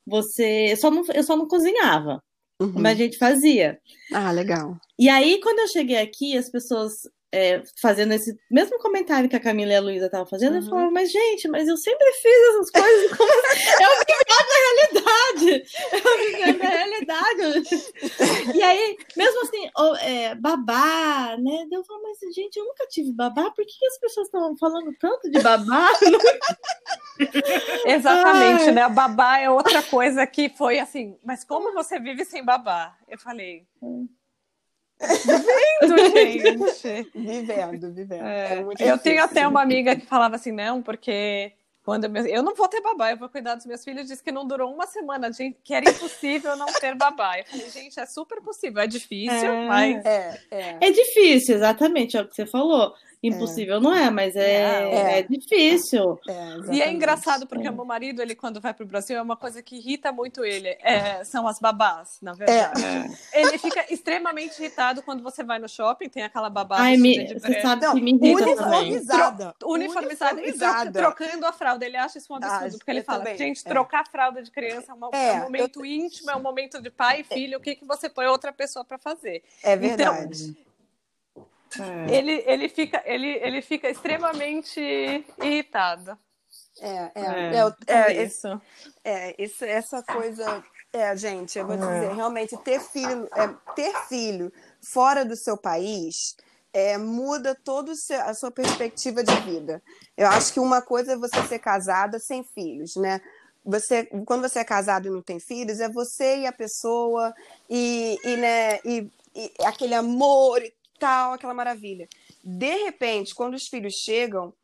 você. Eu só não, eu só não cozinhava, Uhum. mas a gente fazia. Ah, legal. E aí, quando eu cheguei aqui, as pessoas é, fazendo esse mesmo comentário que a Camila e a Luísa estavam fazendo, eu Uhum. falava, mas gente, mas eu sempre fiz essas coisas. Como assim? Eu vivendo a realidade. Eu vivendo a realidade. E aí, mesmo assim, ó, é, babá, né? Eu falo, mas gente, eu nunca tive babá, por que as pessoas estão falando tanto de babá? Exatamente, Ai. né? A babá é outra coisa que foi assim, mas como você vive sem babá? Eu falei. Vivendo, gente. Vivendo, vivendo. É. É muito Eu tenho difícil. até uma amiga que falava assim, não, porque quando eu, eu não vou ter babá, eu vou cuidar dos meus filhos, disse que não durou uma semana, gente, que era impossível não ter babá. Eu falei, gente, é super possível, é difícil, É. mas É, é. É difícil, exatamente, é o que você falou. Impossível não é, mas é, É. é difícil. é, E é engraçado porque o meu marido, ele quando vai pro Brasil, é uma coisa que irrita muito ele. é, são as babás, na verdade. Ele fica extremamente irritado quando você vai no shopping, tem aquela babá Ai, me, de você sabe Não, que me irrita também. uniformizada. uniformizada e tro- Uniformizada. trocando a fralda. Ele acha isso um absurdo, Acho, porque ele eu fala, também, gente, é. trocar a fralda de criança é, uma- É, é um momento íntimo, é um momento de pai e filho, o que, que você põe outra pessoa para fazer? É verdade. É. Ele, ele, fica, ele, ele fica extremamente irritado É, é, É. é, é, isso. é, isso, essa coisa. É, gente, eu vou te É. dizer, realmente, ter filho, é, ter filho fora do seu país é, muda toda a sua perspectiva de vida. Eu acho que uma coisa é você ser casada sem filhos, né? Você, quando você é casado e não tem filhos, é você e a pessoa, e, e, né, e e aquele amor e tal, aquela maravilha. De repente, quando os filhos chegam,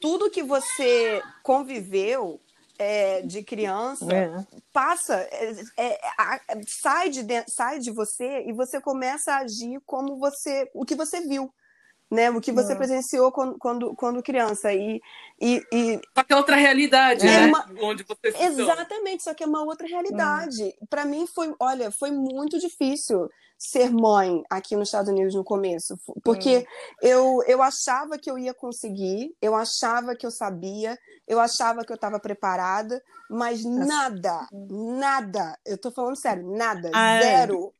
tudo que você conviveu é, de criança É. passa, é, é, sai, de sai de você e você começa a agir como você, o que você viu. Né, o que você É. presenciou quando, quando, quando criança. E, e, e Só que é outra realidade, É né? uma- Onde você Exatamente, só que é uma outra realidade. Hum. Para mim foi, olha, foi muito difícil ser mãe aqui nos Estados Unidos no começo, porque Hum. eu, eu achava que eu ia conseguir, eu achava que eu sabia, eu achava que eu estava preparada, mas nada, nada, eu tô falando sério, nada, Ah, é. zero,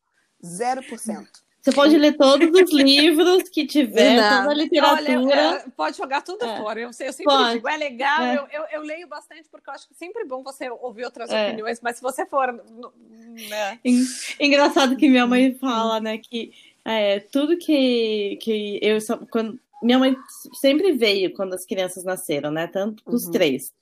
zero por cento. Você pode ler todos os livros que tiver, Não. toda a literatura. Olha, é, pode jogar tudo É. fora. Eu, eu sempre Pode. digo, é legal, É. Eu, eu, leio bastante, porque eu acho que sempre é bom você ouvir outras É. opiniões, mas se você for. Né, En- Engraçado que minha mãe fala, né, que é, tudo que, que eu quando minha mãe sempre veio quando as crianças nasceram, né, tanto os Uhum. três.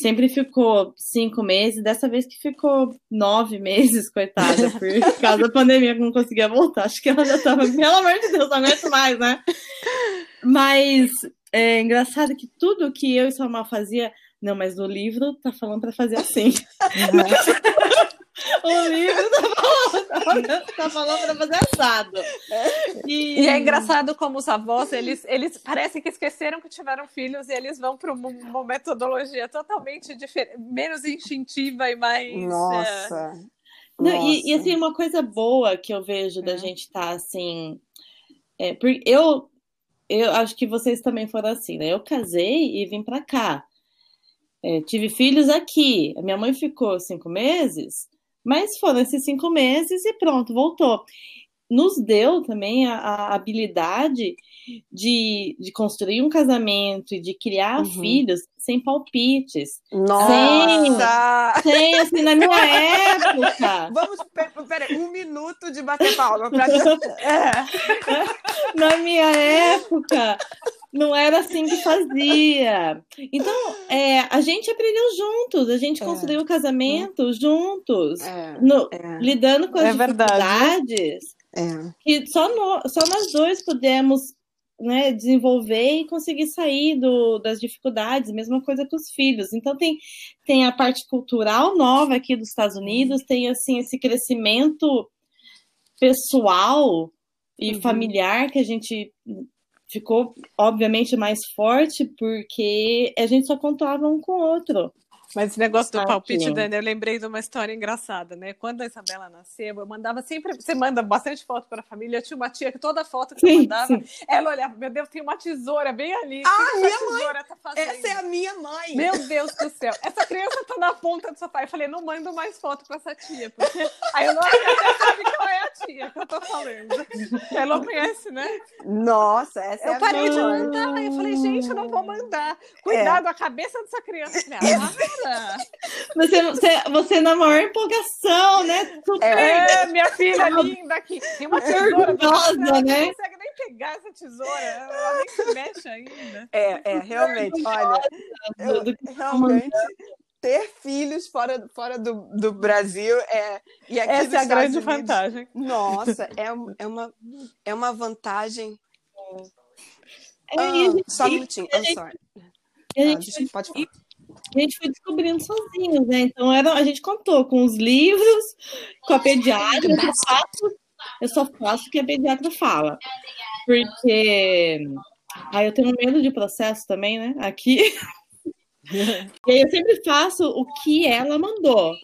Sempre ficou cinco meses, dessa vez que ficou nove meses, coitada, por causa da pandemia que não conseguia voltar. Acho que ela já tava, pelo amor de Deus, não aguento mais, né? Mas é engraçado que tudo que eu e sua mãe fazia, não, mas no livro tá falando pra fazer assim. O livro tá falando, tá falando pra fazer assado. E é engraçado como os avós, eles, eles parecem que esqueceram que tiveram filhos e eles vão para uma metodologia totalmente diferente, menos instintiva e mais. é, Nossa. Não, e, e, Nossa. assim, uma coisa boa que eu vejo da É. gente estar assim. É, porque eu, eu acho que vocês também foram assim, né? Eu casei e vim pra cá. É, tive filhos aqui. A minha mãe ficou cinco meses, mas foram esses cinco meses e pronto, voltou. Nos deu também a, a habilidade de, de construir um casamento e de criar Uhum. filhos sem palpites. Nossa! Sem, assim, na minha época. Vamos, pe- peraí, um minuto de bater palma. Pra... É. Na minha época, não era assim que fazia. Então, é, a gente aprendeu juntos, a gente É. construiu o casamento juntos, É, no- é, lidando com as É verdade. Dificuldades é. que só, no- só nós dois pudemos né, desenvolver e conseguir sair do, das dificuldades, mesma coisa com os filhos. Então tem, tem a parte cultural nova aqui dos Estados Unidos, tem assim esse crescimento pessoal e Uhum. familiar que a gente ficou obviamente mais forte porque a gente só contava um com o outro. Mas esse negócio do palpite, Dani, eu lembrei de uma história engraçada, né? Quando a Isabela nasceu, eu mandava sempre. Você manda bastante foto para a família. Eu tinha uma tia que toda foto que eu mandava, sim. ela olhava, meu Deus, tem uma tesoura bem ali. Ah, minha tesoura tá? Essa é a minha mãe. Meu Deus do céu, essa criança tá na ponta do sofá. Eu falei, não mando mais foto pra essa tia, porque aí eu não sabe que ela é a tia que eu tô falando. Ela conhece, né? Nossa, essa é Eu a parei minha de mãe. mandar, aí eu falei, gente, eu não vou mandar. Cuidado, a cabeça dessa criança. Eu falei, ah, Você, você, você na maior empolgação, né? Super É, minha filha linda aqui. Tem uma tesoura. Orgulhosa, ela né? não consegue nem pegar essa tesoura. Ela nem se mexe ainda. É, é, realmente, olha, eu- que realmente ter filhos fora, fora do, do Brasil é e aqui Essa é a grande Unidos, vantagem. Nossa, é, um- é, uma, é uma vantagem. É, Ah, gente- só um minutinho, I'm sorry. a Ah, gente desculpa, pode falar. A gente foi descobrindo sozinhos, né? Então era, a gente contou com os livros, com a pediatra. Eu só faço, eu só faço o que a pediatra fala. Porque aí eu tenho medo de processo também, né? Aqui. E aí eu sempre faço o que ela mandou.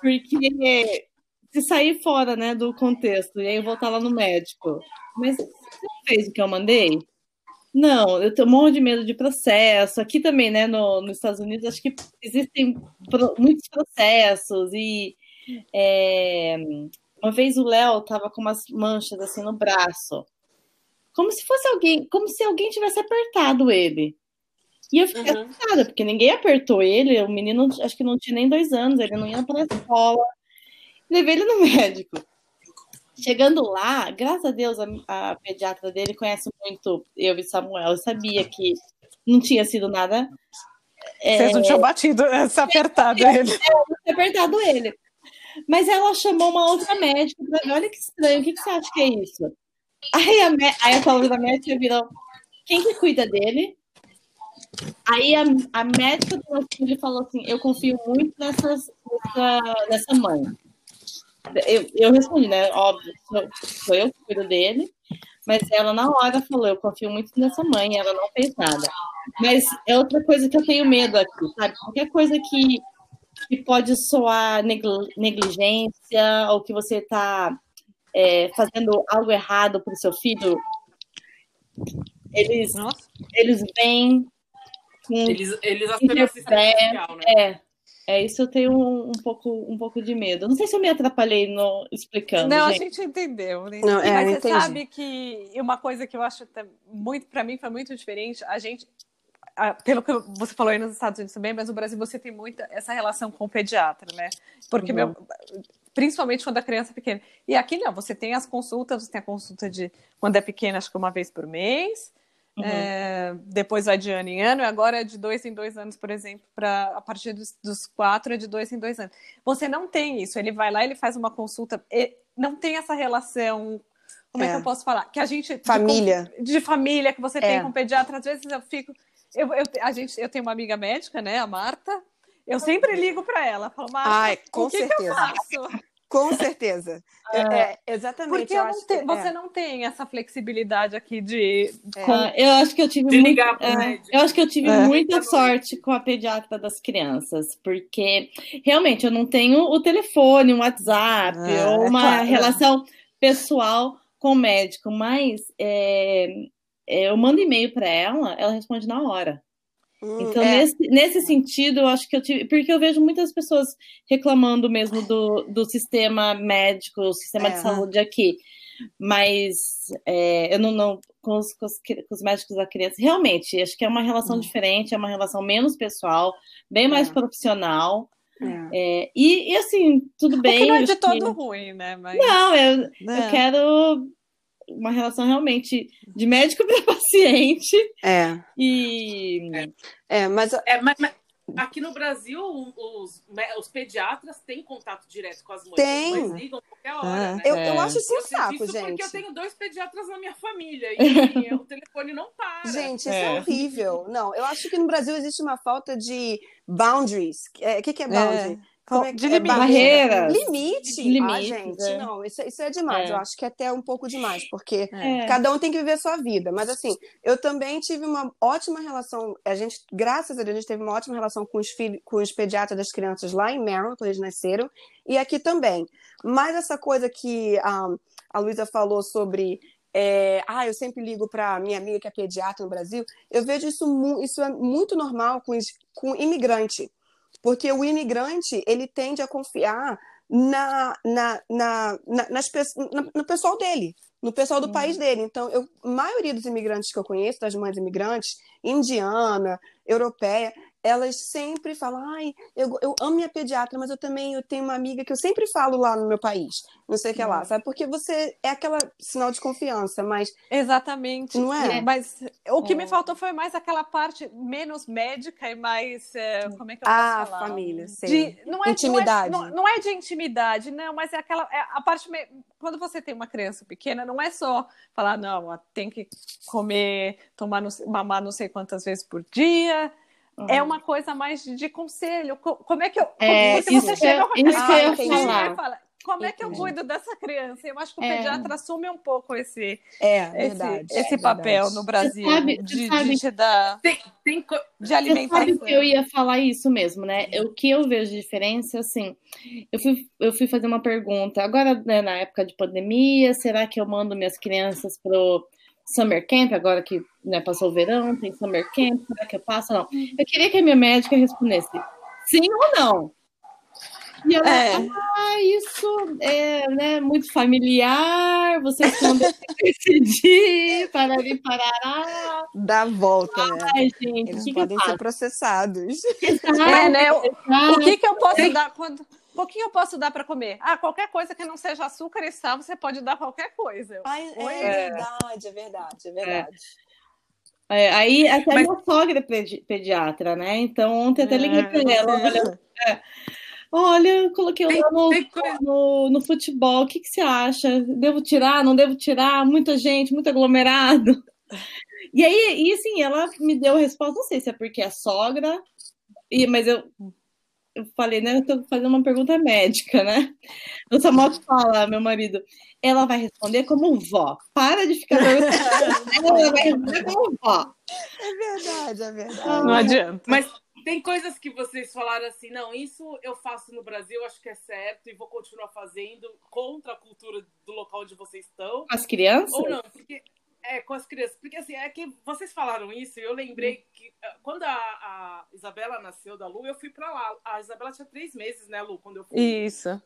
Porque se sair fora né, do contexto, e aí estar lá no médico. Mas você fez o que eu mandei? Não, eu tenho um monte de medo de processo. Aqui também, né, no, nos Estados Unidos, acho que existem pro- muitos processos. E é, uma vez o Léo tava com umas manchas assim no braço. Como se fosse alguém, como se alguém tivesse apertado ele. E eu fiquei Uhum. assustada, porque ninguém apertou ele. O menino, acho que não tinha nem dois anos, ele não ia para a escola. Levei ele no médico. Chegando lá, graças a Deus, a, a pediatra dele conhece muito eu e Samuel. Eu sabia que não tinha sido nada. É, Vocês não tinham batido, se apertado ele. ter apertado ele. Mas ela chamou uma outra médica para ver, olha que estranho, o que, que você acha que é isso? Aí a, aí a palavra da médica virou, quem que cuida dele? Aí a, a médica do meu filho falou assim, eu confio muito nessas, nessa, nessa mãe. Eu, eu respondi, né? Óbvio, sou, sou eu que cuido dele. Mas ela na hora falou, eu confio muito nessa mãe, ela não fez nada. Mas é outra coisa que eu tenho medo aqui, sabe? Qualquer coisa que, que pode soar negligência ou que você está é, fazendo algo errado para o seu filho, eles, eles vêm. Eles, eles assumiram assistência social, né? É, é, isso eu tenho um, um, pouco, um pouco de medo. Não sei se eu me atrapalhei no, explicando. Não, gente. a gente entendeu. Não, é, Mas você sabe que uma coisa que eu acho muito, para mim, foi muito diferente. A gente, pelo que você falou aí nos Estados Unidos também, mas no Brasil você tem muita essa relação com o pediatra, né? Porque uhum. meu, principalmente quando a criança é pequena. E aqui não, você tem as consultas, você tem a consulta de quando é pequena, acho que uma vez por mês. Uhum. É, depois vai de ano em ano, e agora é de dois em dois anos, por exemplo, para a partir dos, dos, quatro é de dois em dois anos. Você não tem isso, ele vai lá, ele faz uma consulta, não tem essa relação. Como é, é que eu posso falar? Que a gente. Família. De, de família que você é. tem com o pediatra, às vezes eu fico. Eu, eu, a gente, eu tenho uma amiga médica, né, a Marta. Eu sempre ligo para ela, falo, Marta, Ai, com o que certeza. Que eu faço? Com certeza. É, é, exatamente. Porque não tem, você é. não tem essa flexibilidade aqui de. É. Eu acho que eu tive, muito, é, eu acho que eu tive muita sorte com a pediatra das crianças, porque realmente eu não tenho o telefone, um WhatsApp, ou uma claro. relação pessoal com o médico, mas eu mando e-mail para ela, ela responde na hora. Hum, então, é. nesse, nesse sentido, eu acho que eu tive. Porque eu vejo muitas pessoas reclamando mesmo do, do sistema médico, o sistema é. de saúde aqui. Mas é, eu não. não com, os, com, os, com, os, médicos da criança, realmente, acho que é uma relação hum. diferente, é uma relação menos pessoal, bem mais é. profissional. É. E, e, assim, tudo bem. O que não é de todo que... ruim, né? Mas... Não, eu, eu é. quero uma relação realmente de médico para paciente. É. E. É, é mas... É, mas, mas... Aqui no Brasil, os, os pediatras têm contato direto com as mães. Tem. Ligam qualquer hora, ah, né? eu, eu acho isso um saco, isso gente. porque eu tenho dois pediatras na minha família e o telefone não para. Gente, isso é. é. horrível. Não, eu acho que no Brasil existe uma falta de boundaries. O é, que, que é boundary? É. Como é, de limite. Barreiras. Limite. Limite. Ah, gente, é. não, isso, isso é demais. É. Eu acho que é até um pouco demais, porque é. cada um tem que viver a sua vida. Mas assim, eu também tive uma ótima relação. A gente, graças a Deus, a gente teve uma ótima relação com os filhos, com os pediatras das crianças lá em Maryland, quando eles nasceram, e aqui também. Mas essa coisa que um, a Luísa falou sobre é, ah, eu sempre ligo para minha amiga que é pediatra no Brasil. Eu vejo isso, isso é muito normal com, com imigrante. Porque o imigrante, ele tende a confiar na, na, na, na, nas, na no pessoal dele, no pessoal do uhum. país dele. Então, eu, a maioria dos imigrantes que eu conheço, das mães imigrantes, indiana, europeia, elas sempre falam, ai, eu, eu amo minha pediatra, mas eu também eu tenho uma amiga que eu sempre falo lá no meu país, não sei o que lá, uhum. sabe? Porque você é aquela sinal de confiança, mas... Exatamente. Não é? Mas o que é. me faltou foi mais aquela parte menos médica e mais, é, como é que eu posso ah, falar? família, sim. De, não é, intimidade. Não é, não, não é, de intimidade, não, mas é aquela, é a parte, me... quando você tem uma criança pequena, não é só falar, não, tem que comer, tomar, mamar não sei quantas vezes por dia, Uhum. É uma coisa mais de conselho. Como é que eu. É, porque você chega é, isso que eu falar. Fala, como é que eu cuido dessa criança? Eu acho que o é. pediatra assume um pouco esse, é, verdade, esse, esse é papel verdade. no Brasil sabe, de, sabe, de, dar, tem, tem, de alimentação. Sabe que eu ia falar isso mesmo, né? O que eu vejo de diferença, assim, eu fui, eu fui fazer uma pergunta. Agora, né, na época de pandemia, será que eu mando minhas crianças pro summer camp, agora que né, passou o verão, tem summer camp, será que eu passo? Não. Eu queria que a minha médica respondesse sim ou não. E ela, é. ah, isso é né, muito familiar, vocês vão decidir, para vir parar. Dá volta, né? Ai, gente, Eles que podem que ser processados. É, né? O, o que, que eu posso dar quando pouquinho eu posso dar para comer. Ah, qualquer coisa que não seja açúcar e sal, você pode dar qualquer coisa. Ai, é, verdade, é verdade, é verdade. É. aí até Mas... minha sogra é pedi pediatra, né? Então ontem até liguei para ela. Olha, é. Olha, eu coloquei Tem- lá no, tem no, no futebol. O que, que você acha? Devo tirar? Não devo tirar? Muita gente, muito aglomerado. E aí, e assim, ela me deu a resposta, não sei se é porque é sogra, e, mas eu, eu falei, né? Eu tô fazendo uma pergunta médica, né? O Samuel fala, meu marido, ela vai responder como vó. Para de ficar perguntando. ela vai responder como vó. É verdade, é verdade. Não adianta. Mas tem coisas que vocês falaram assim, não, isso eu faço no Brasil, acho que é certo e vou continuar fazendo contra a cultura do local onde vocês estão. As crianças? Ou não, porque é com as crianças. Porque assim, é que vocês falaram isso e eu lembrei que eh, quando a, a Isabela nasceu da Lu, eu fui pra lá. A Isabela tinha três meses, né, Lu, quando eu fui. Isso.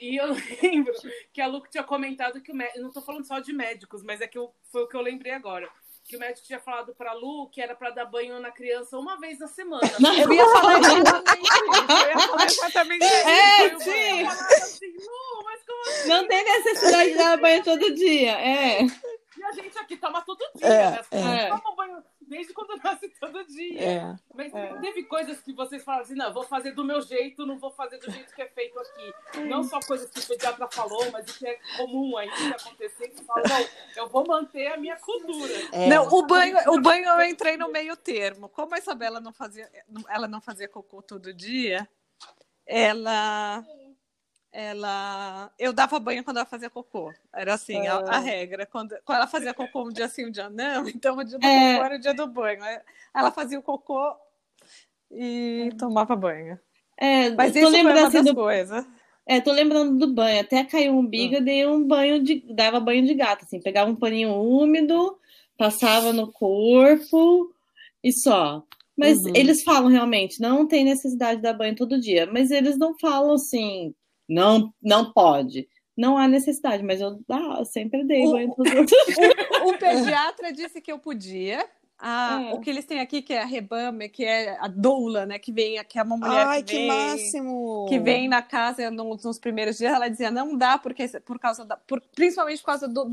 E eu lembro que a Lu tinha comentado que o médico. Não tô falando só de médicos, mas é que eu- foi o que eu lembrei agora. Que o médico tinha falado pra Lu que era pra dar banho na criança uma vez na semana. Eu ia falar exatamente isso. Eu ia falar exatamente isso. É, Eu sim. assim, Lu, mas como assim? Não tem necessidade de dar banho todo dia. É. E a gente aqui toma todo dia, É, né? Crianças é. tomam banho desde quando nasce todo dia. É. Mas É. teve coisas que vocês falaram assim, não, vou fazer do meu jeito, não vou fazer do jeito que é feito aqui. Não só coisas que o pediatra falou, mas o que é comum aí que acontecer, que fala, não, eu vou manter a minha cultura. É. Não, o banho, o banho eu entrei no meio termo. Como a Isabela não fazia, ela não fazia cocô todo dia, ela, ela, eu dava banho quando ela fazia cocô. Era assim a, a regra. Quando, quando ela fazia cocô um dia sim, um dia não, então o dia do É. cocô era o dia do banho. Ela fazia o cocô e tomava banho. É, Mas isso foi lembrando uma assim das do, coisas. é, tô lembrando do banho. Até caiu o umbigo, eu dei um banho de. Dava banho de gato, assim, pegava um paninho úmido, passava no corpo e só. Mas Uhum. eles falam realmente, não tem necessidade de dar banho todo dia. Mas eles não falam assim, não, não pode. Não há necessidade, mas eu, ah, eu sempre dei O- banho todo dia. O pediatra disse que eu podia. A- É. O que eles têm aqui, que é a rebame, que é a doula, né? Que vem, que é uma mulher Ai, que que vem, máximo! que vem na casa nos, nos primeiros dias, ela dizia não dá porque por causa da, por- principalmente por causa do,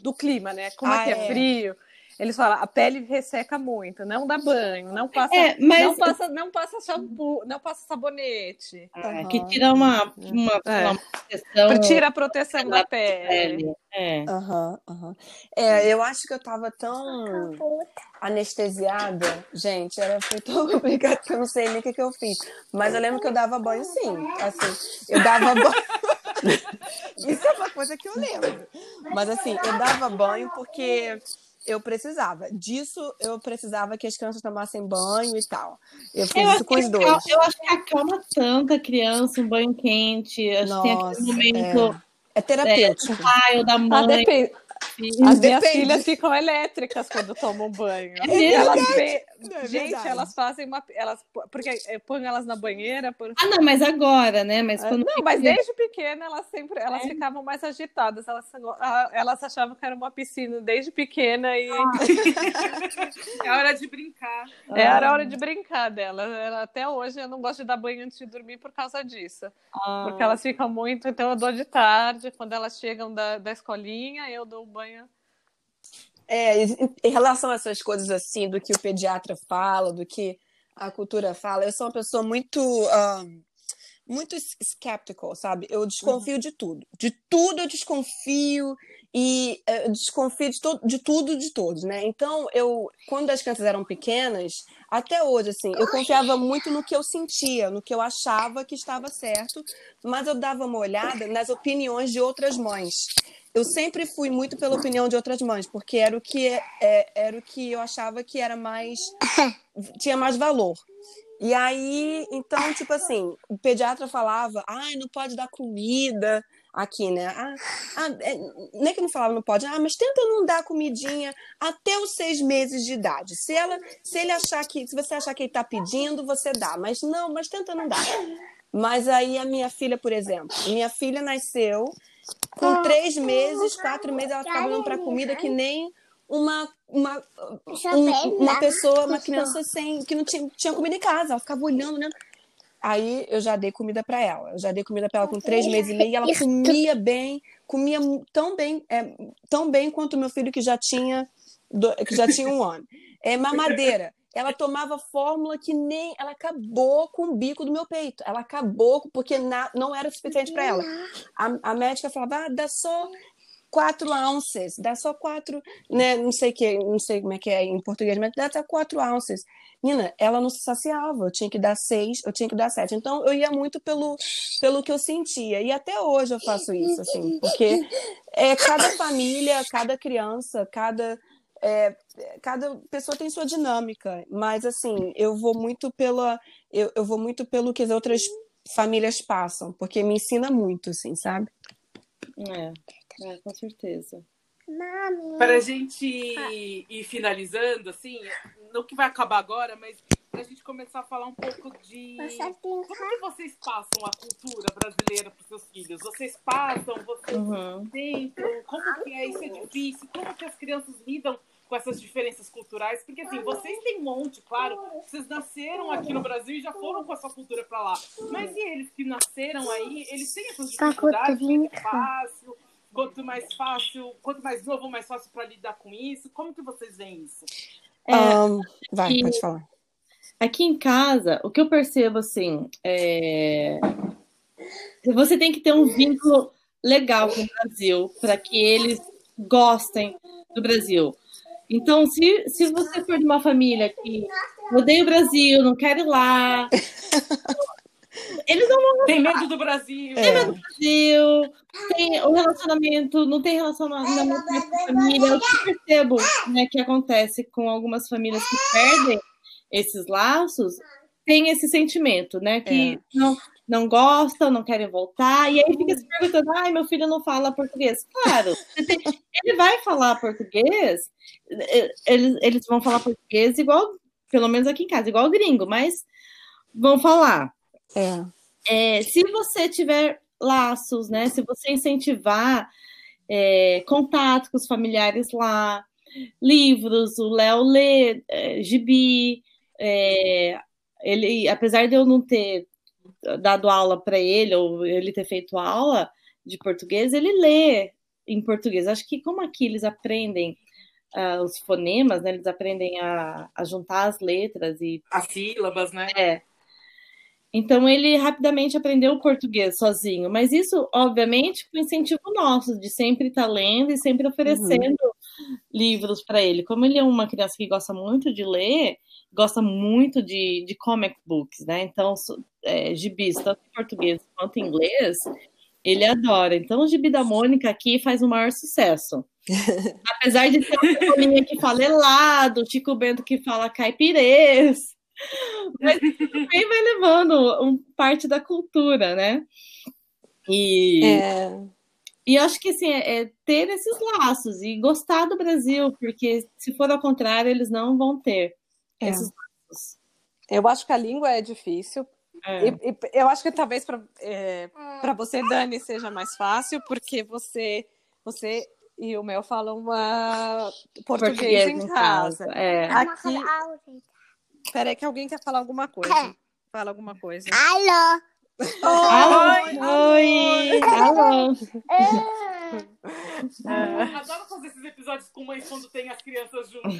do clima, né? Como Ah, aqui é, é. frio, eles falam a pele resseca muito, não dá banho, não passa, É, mas- não passa, não passa shampoo, não passa sabonete, É, Aham. que tira uma, uma, É. uma proteção tira a proteção da da pele. pele. É. Aham, aham. É, eu acho que eu tava tão anestesiada, gente, era, foi tão complicado que eu não sei nem o que, que eu fiz. Mas eu lembro que eu dava banho sim. Assim, eu dava banho. Isso é uma coisa que eu lembro. Mas assim, eu dava banho porque eu precisava. Disso eu precisava que as crianças tomassem banho e tal. Eu fiz Eu isso com os dois. eu acho que acalma tanto a criança, um banho quente. Acho que tem Nossa, aquele momento É terapêutico. do pai ou da Ah, mãe. depende. As minhas Depende. filhas ficam elétricas quando tomam banho. É elas vê- É Gente, elas fazem uma. Elas, porque eu ponho elas na banheira. por- Ah, não, mas agora, né? Mas quando Não, mas desde pequena elas sempre elas É. ficavam mais agitadas. Elas, ah, elas achavam que era uma piscina desde pequena e É hora de brincar. é, era hora de brincar dela. Ela- Até hoje eu não gosto de dar banho antes de dormir por causa disso. Ah, Porque elas ficam muito, então eu dou de tarde. Quando elas chegam da, da escolinha, eu dou banho. É, em relação a essas coisas assim, do que o pediatra fala, do que a cultura fala, eu sou uma pessoa muito, ahn, muito skeptical, sabe? Eu desconfio de tudo. De tudo eu desconfio e eh, eu desconfio de, to de tudo, de todos, né? Então, eu, quando as crianças eram pequenas, até hoje, assim, eu confiava muito no que eu sentia, no que eu achava que estava certo, mas eu dava uma olhada nas opiniões de outras mães eu sempre fui muito pela opinião de outras mães, porque era o que é, era o que eu achava que era mais tinha mais valor. E aí, então, tipo assim, o pediatra falava, ai, não pode dar comida aqui, né? Ah, ah, é, nem que não falava não pode, ah, mas tenta não dar comidinha até os seis meses de idade. Se ela, se ele achar que, se você achar que ele tá pedindo, você dá, mas não, mas tenta não dar. Mas aí a minha filha, por exemplo, minha filha nasceu com três meses, quatro meses, ela ficava olhando para comida que nem uma, uma, um- uma pessoa, uma criança sem que não tinha, tinha comida em casa. Ela ficava olhando, olhando. Aí eu já dei comida para ela. Eu já dei comida para ela com três meses e meio. E ela comia bem, comia tão bem, é, tão bem quanto o meu filho que já tinha do- que já tinha um ano. É mamadeira. ela tomava fórmula que nem. Ela acabou com o bico do meu peito. Ela acabou porque na, não era suficiente para ela. A, a, médica falava: ah, dá só quatro ounces, dá só quatro, né? Não sei que, não sei como é que é em português, mas dá só quatro ounces. Nina, ela não se saciava, eu tinha que dar seis, eu tinha que dar sete. Então eu ia muito pelo, pelo que eu sentia. E até hoje eu faço isso, assim, porque é cada família, cada criança, cada é, cada pessoa tem sua dinâmica, mas assim, eu vou muito pela eu, eu vou muito pelo que as outras famílias passam, porque me ensina muito, assim, sabe? É, é com certeza. Para a gente ir finalizando, assim, não que vai acabar agora, mas para a gente começar a falar um pouco de como que vocês passam a cultura brasileira para os seus filhos? Vocês passam, vocês uhum. tentam, como que é isso é difícil? Como que as crianças lidam com essas diferenças culturais, porque assim, vocês têm um monte, claro, vocês nasceram aqui no Brasil e já foram com a sua cultura para lá. Mas e eles que nasceram aí, eles têm essas dificuldades, é fácil, quanto mais fácil, quanto mais novo, mais fácil para lidar com isso. Como que vocês veem isso? É, um, vai, aqui, pode falar. Aqui em casa, o que eu percebo assim, é... você tem que ter um vínculo legal com o Brasil para que eles gostem do Brasil. Então, se, se você for de uma família que odeia o Brasil, não quer ir lá, eles não vão. Tem medo do Brasil. Tem medo do Brasil. Tem o relacionamento, não tem relacionamento com a família. O que eu percebo né, que acontece com algumas famílias que perdem esses laços, tem esse sentimento, né? Que é. não, não gostam, não querem voltar, e aí fica se perguntando: ai, meu filho não fala português. Claro, ele vai falar português, eles, eles vão falar português igual, pelo menos aqui em casa, igual gringo, mas vão falar. É. É, se você tiver laços, né? Se você incentivar é, contato com os familiares lá, livros, o Léo lê é, gibi, é, ele, apesar de eu não ter dado aula para ele, ou ele ter feito aula de português, ele lê em português. Acho que como aqui eles aprendem uh, os fonemas, né, eles aprendem a, a, juntar as letras e as sílabas, né? É. Então ele rapidamente aprendeu o português sozinho, mas isso, obviamente, com incentivo nosso de sempre estar tá lendo e sempre oferecendo uhum. livros para ele. Como ele é uma criança que gosta muito de ler, gosta muito de, de comic books, né? Então, é, gibis, tanto em português quanto em inglês, ele adora. Então, o gibi da Mônica aqui faz o maior sucesso. Apesar de ter uma bolinha que fala helado, o Tico Bento que fala caipirês. Mas também vai levando um, parte da cultura, né? E, é. e eu acho que assim, é, é ter esses laços e gostar do Brasil, porque se for ao contrário, eles não vão ter é. esses laços. Eu acho que a língua é difícil. É. E, e, eu acho que talvez para é, você, Dani, seja mais fácil, porque você, você e o meu falam uma português, português em casa. casa. É. Aqui, Peraí que alguém quer falar alguma coisa. É. Fala alguma coisa. Alô! Oi! Oi! Alô! É. Adoro fazer esses episódios com mães quando tem as crianças juntas.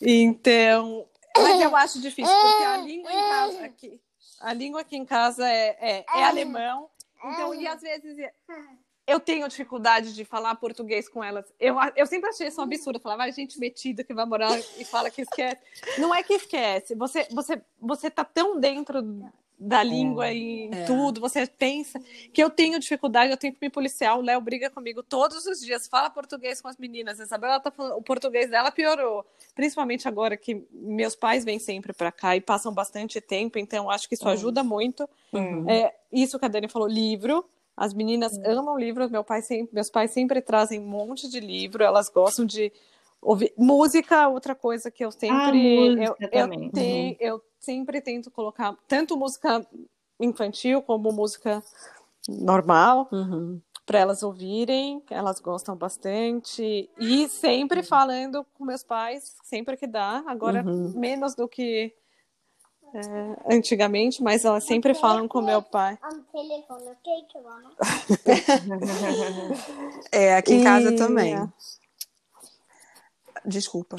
Então, mas eu acho difícil, porque a língua em casa aqui, a língua aqui em casa é, é, é alemão. Então, e às vezes eu tenho dificuldade de falar português com elas. Eu, eu sempre achei isso um absurdo. Falar, vai gente metida que vai morar e fala que esquece. Não é que esquece. Você, você, você tá tão dentro da língua é, e é. tudo, você pensa que eu tenho dificuldade, eu tenho que me policiar. O Léo briga comigo todos os dias, fala português com as meninas. A Isabela tá falando, o português dela piorou, principalmente agora que meus pais vêm sempre para cá e passam bastante tempo, então acho que isso ajuda muito. Uhum. É, isso que a Dani falou, livro. As meninas uhum. amam livros, meu pai sempre, meus pais sempre trazem um monte de livro, elas gostam de ouvir música, outra coisa que eu sempre ah, eu, eu, tenho, uhum. eu sempre tento colocar tanto música infantil como música normal uhum. para elas ouvirem, elas gostam bastante e sempre falando com meus pais sempre que dá, agora uhum. menos do que é, antigamente, mas elas sempre falam com meu pai. é, aqui em casa e... também. Desculpa.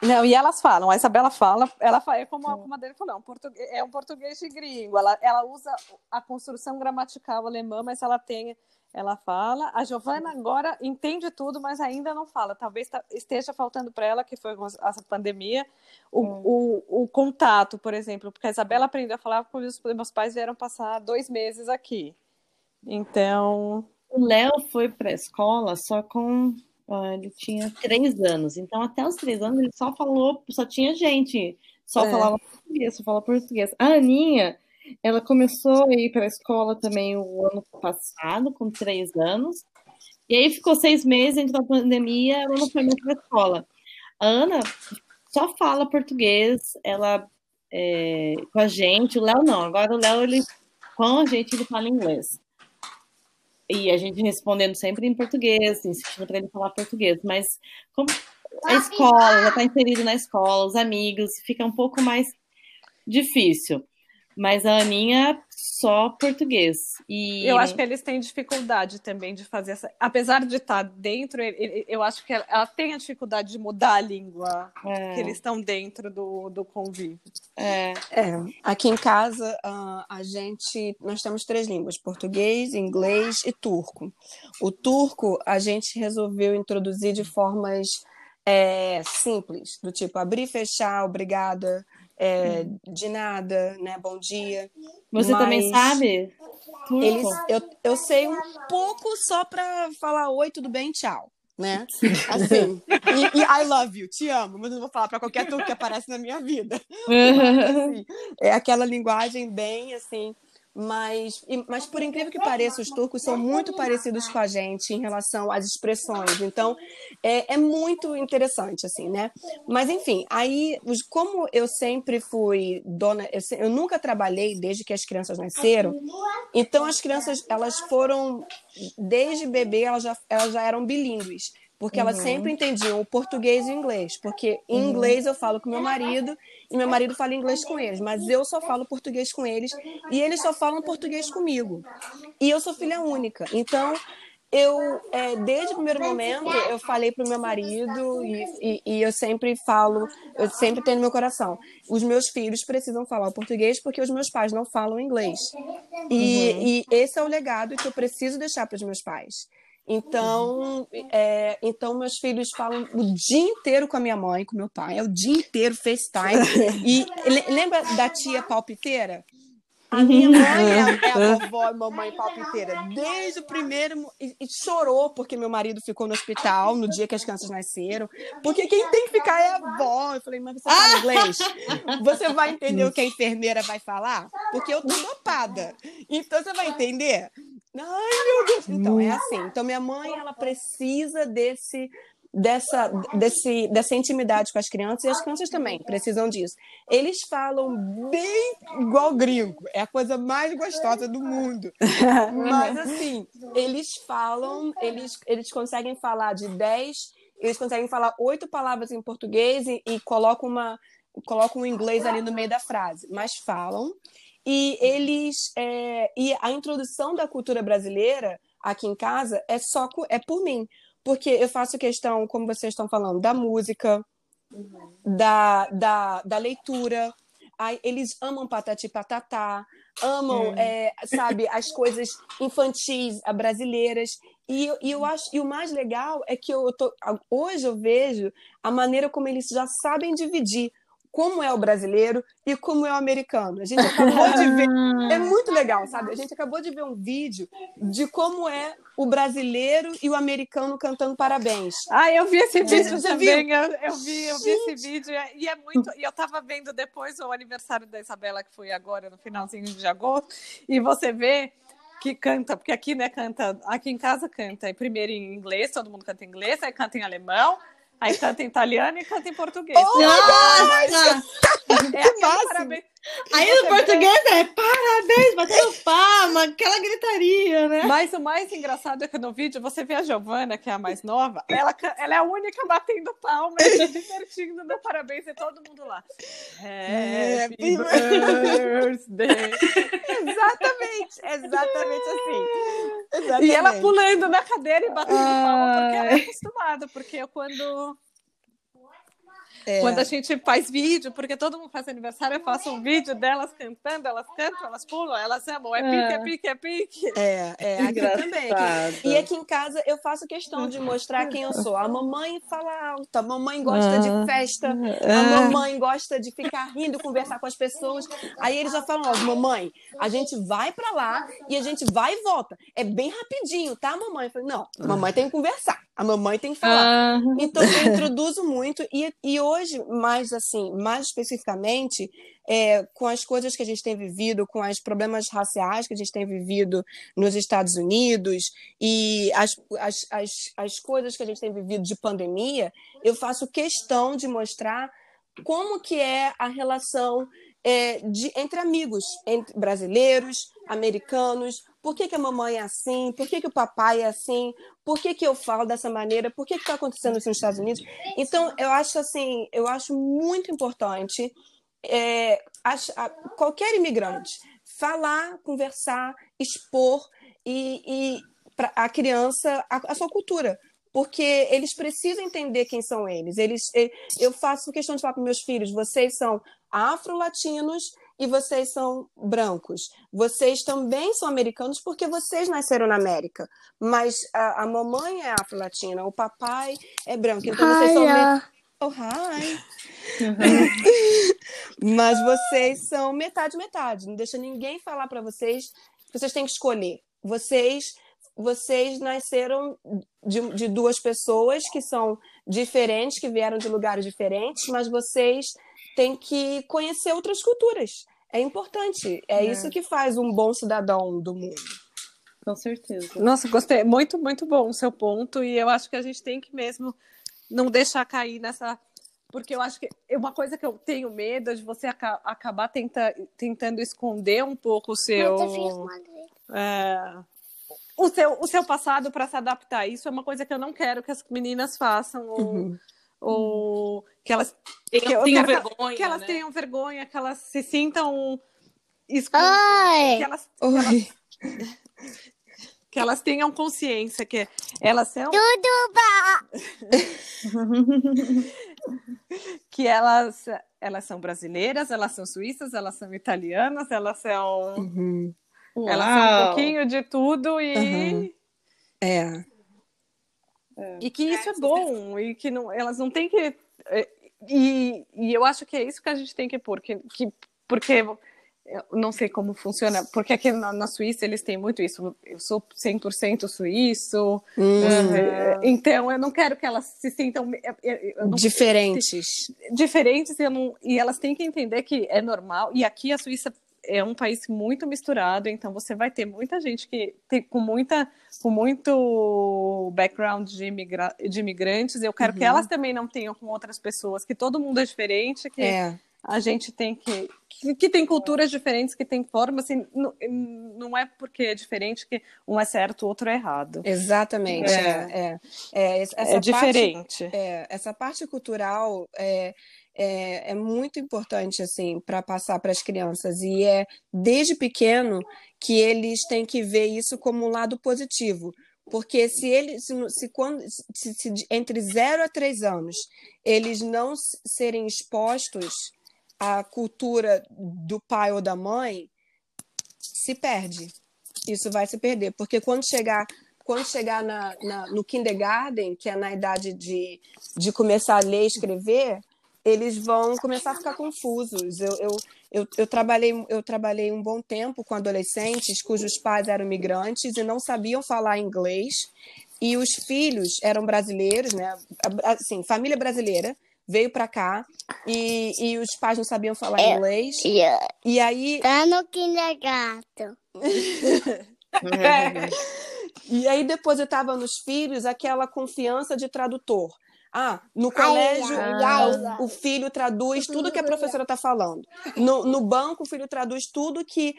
Não, e elas falam, a Isabela fala, ela fala, é como, a, como a dele falou, é um português, é um português de gringo, ela, ela usa a construção gramatical alemã, mas ela tem, ela fala, a Giovana agora entende tudo, mas ainda não fala, talvez esteja faltando para ela, que foi essa pandemia, o, hum. o, o, contato, por exemplo, porque a Isabela aprendeu a falar porque os meus pais vieram passar dois meses aqui, então... O Léo foi para a escola só com ele tinha três anos. Então, até os três anos, ele só falou, só tinha gente, só é. falava português, só falava português. A Aninha, ela começou a ir para a escola também o ano passado, com três anos. E aí ficou seis meses, entrou a pandemia, ela não foi mais para a escola. A Ana só fala português, ela é, com a gente, o Léo não. Agora o Léo, ele, com a gente, ele fala inglês. E a gente respondendo sempre em português, insistindo para ele falar português. Mas como a escola, já está inserido na escola, os amigos, fica um pouco mais difícil. Mas a Aninha só português. E... Eu acho que eles têm dificuldade também de fazer essa. Apesar de estar dentro, eu acho que ela tem a dificuldade de mudar a língua é. que eles estão dentro do, do convívio. É. é. Aqui em casa, a gente. Nós temos três línguas: português, inglês e turco. O turco a gente resolveu introduzir de formas é, simples, do tipo abrir fechar, obrigada é, de nada, né? Bom dia. Você Mas também sabe? Eles, eu, eu sei um pouco só para falar oi, tudo bem, tchau. Né? Assim, e, e, I love you, te amo, mas não vou falar para qualquer turco que aparece na minha vida. Mas, assim, é aquela linguagem bem assim, mas, mas por incrível que pareça, os turcos são muito parecidos com a gente em relação às expressões. Então, é, é muito interessante, assim, né? Mas, enfim, aí, como eu sempre fui dona... Eu, eu nunca trabalhei desde que as crianças nasceram, então as crianças, elas foram... Desde bebê, elas já, elas já eram bilíngues porque elas uhum. sempre entendiam o português e o inglês, porque em uhum. inglês eu falo com meu marido e meu marido fala inglês com eles, mas eu só falo português com eles e eles só falam português comigo. E eu sou filha única, então eu é, desde o primeiro momento eu falei para o meu marido e, e, e, eu sempre falo, eu sempre tenho no meu coração, os meus filhos precisam falar português porque os meus pais não falam inglês. E, uhum. e esse é o legado que eu preciso deixar para os meus pais. Então, é, então meus filhos falam o dia inteiro com a minha mãe, com meu pai, é o dia inteiro FaceTime. E lembra da tia palpiteira? A minha mãe é, é a vovó e mamãe palpiteira desde o primeiro e, e, chorou porque meu marido ficou no hospital no dia que as crianças nasceram. Porque quem tem que ficar é a avó. Eu falei, mas você fala inglês? Você vai entender o que a enfermeira vai falar? Porque eu tô dopada. Então você vai entender? Ai, meu Deus! Então, é assim. Então, minha mãe, ela precisa desse dessa, desse, dessa intimidade com as crianças e as crianças também precisam disso. Eles falam bem igual gringo, é a coisa mais gostosa do mundo. Mas assim, eles falam, eles, eles conseguem falar de 10, eles conseguem falar oito palavras em português e, e colocam uma colocam um inglês ali no meio da frase, mas falam e eles é, e a introdução da cultura brasileira aqui em casa é só é por mim, porque eu faço questão, como vocês estão falando, da música, uhum. da, da, da leitura. Aí, eles amam patati patatá, amam, é, sabe, as coisas infantis brasileiras. E, e, eu acho, e o mais legal é que eu tô, hoje eu vejo a maneira como eles já sabem dividir como é o brasileiro e como é o americano. A gente acabou de ver, é muito legal, sabe? A gente acabou de ver um vídeo de como é o brasileiro e o americano cantando parabéns. Ah, eu vi esse vídeo também. Eu, eu, vi, eu vi esse vídeo e é muito. E eu tava vendo depois o aniversário da Isabela que foi agora no finalzinho de agosto e você vê que canta, porque aqui, né, canta, aqui em casa canta primeiro em inglês, todo mundo canta em inglês, aí canta em alemão, Aí canta em italiano e canta em português. Oh, Nossa! É que parabéns. Aí no português é parabéns, batendo palma, aquela gritaria, né? Mas o mais engraçado é que no vídeo você vê a Giovana, que é a mais nova, ela, ela é a única batendo palma e divertindo, dando parabéns e todo mundo lá. Happy birthday. exatamente, exatamente assim. Exatamente. E ela pulando na cadeira e batendo palma, porque ela é acostumada, porque eu quando É. Quando a gente faz vídeo, porque todo mundo faz aniversário, eu faço um vídeo delas cantando, elas cantam, elas pulam, elas amam, é pique, é, é pique, é pique. É, é, aqui também. Aqui. E aqui em casa eu faço questão de mostrar quem eu sou. A mamãe fala alto, a mamãe gosta de festa, a mamãe gosta de ficar rindo, conversar com as pessoas. Aí eles já falam, ó, mamãe, a gente vai para lá e a gente vai e volta. É bem rapidinho, tá, mamãe? Eu falei, não, mamãe tem que conversar, a mamãe tem que falar. Então eu introduzo muito e, e hoje, mais assim, mais especificamente, é, com as coisas que a gente tem vivido, com os problemas raciais que a gente tem vivido nos Estados Unidos e as, as, as, as coisas que a gente tem vivido de pandemia, eu faço questão de mostrar como que é a relação é, de, entre amigos, entre brasileiros, americanos, por que, que, a mamãe é assim, por que, que o papai é assim, por que, que eu falo dessa maneira, por que está acontecendo isso nos Estados Unidos. Então, eu acho assim, eu acho muito importante é, a, qualquer imigrante falar, conversar, expor e, e para a criança a, a sua cultura. Porque eles precisam entender quem são eles. Eles, eu faço questão de falar para meus filhos: vocês são afro-latinos e vocês são brancos. Vocês também são americanos porque vocês nasceram na América. Mas a, a mamãe é afro-latina, o papai é branco. Então vocês são. Oh, hi! Mas vocês são metade, metade. Não deixa ninguém falar para vocês. Vocês têm que escolher. Vocês vocês nasceram de, de, duas pessoas que são diferentes, que vieram de lugares diferentes, mas vocês têm que conhecer outras culturas. É importante. É, é. isso que faz um bom cidadão do mundo. Com certeza. Nossa, gostei. Muito, muito bom o seu ponto. E eu acho que a gente tem que mesmo não deixar cair nessa. Porque eu acho que uma coisa que eu tenho medo é de você acabar tenta, tentando esconder um pouco o seu. É, o seu, o seu passado para se adaptar. Isso é uma coisa que eu não quero que as meninas façam. Ou, uhum. Ou que elas tenham, que, tenham vergonha. Que elas né? tenham vergonha, que elas se sintam. Ai. Que elas, que elas, que elas tenham consciência que elas são. que elas, elas são brasileiras, elas são suíças, elas são italianas, elas são. Uhum. Uau. Elas são um pouquinho de tudo e. Uhum. É. E que isso é, é bom, e que não, elas não têm que. É, e, e eu acho que é isso que a gente tem que pôr, que, que, porque eu não sei como funciona, porque aqui na, na Suíça eles têm muito isso. Eu sou 100% suíço, uhum. é, então eu não quero que elas se sintam não, diferentes. Diferentes, e, não, e elas têm que entender que é normal. E aqui a Suíça é um país muito misturado, então você vai ter muita gente que tem com muita com muito background de, imigra de imigrantes. Eu quero uhum. que elas também não tenham com outras pessoas, que todo mundo é diferente, que é. a gente tem que, que, que tem culturas diferentes, que tem formas, assim, não, não é porque é diferente que um é certo, o outro é errado. Exatamente. É, é, é, essa é diferente. Parte, é, essa parte cultural é, é, muito importante assim para passar para as crianças. E é desde pequeno que eles têm que ver isso como um lado positivo. Porque se eles se, se quando se, se, entre 0 a 3 anos eles não serem expostos à cultura do pai ou da mãe se perde. Isso vai se perder. Porque quando chegar quando chegar na, na, no kindergarten, que é na idade de, de começar a ler e escrever, eles vão começar a ficar confusos. Eu, eu, eu, eu, trabalhei, eu trabalhei um bom tempo com adolescentes cujos pais eram migrantes e não sabiam falar inglês, e os filhos eram brasileiros, né? Assim, família brasileira veio para cá e, e os pais não sabiam falar é, inglês. Yeah. E aí. Tá no kindergarten. é. E aí depois eu estava nos filhos aquela confiança de tradutor. Ah, no colégio ai, ai, o filho traduz tudo que a professora está falando. No, no, banco o filho traduz tudo que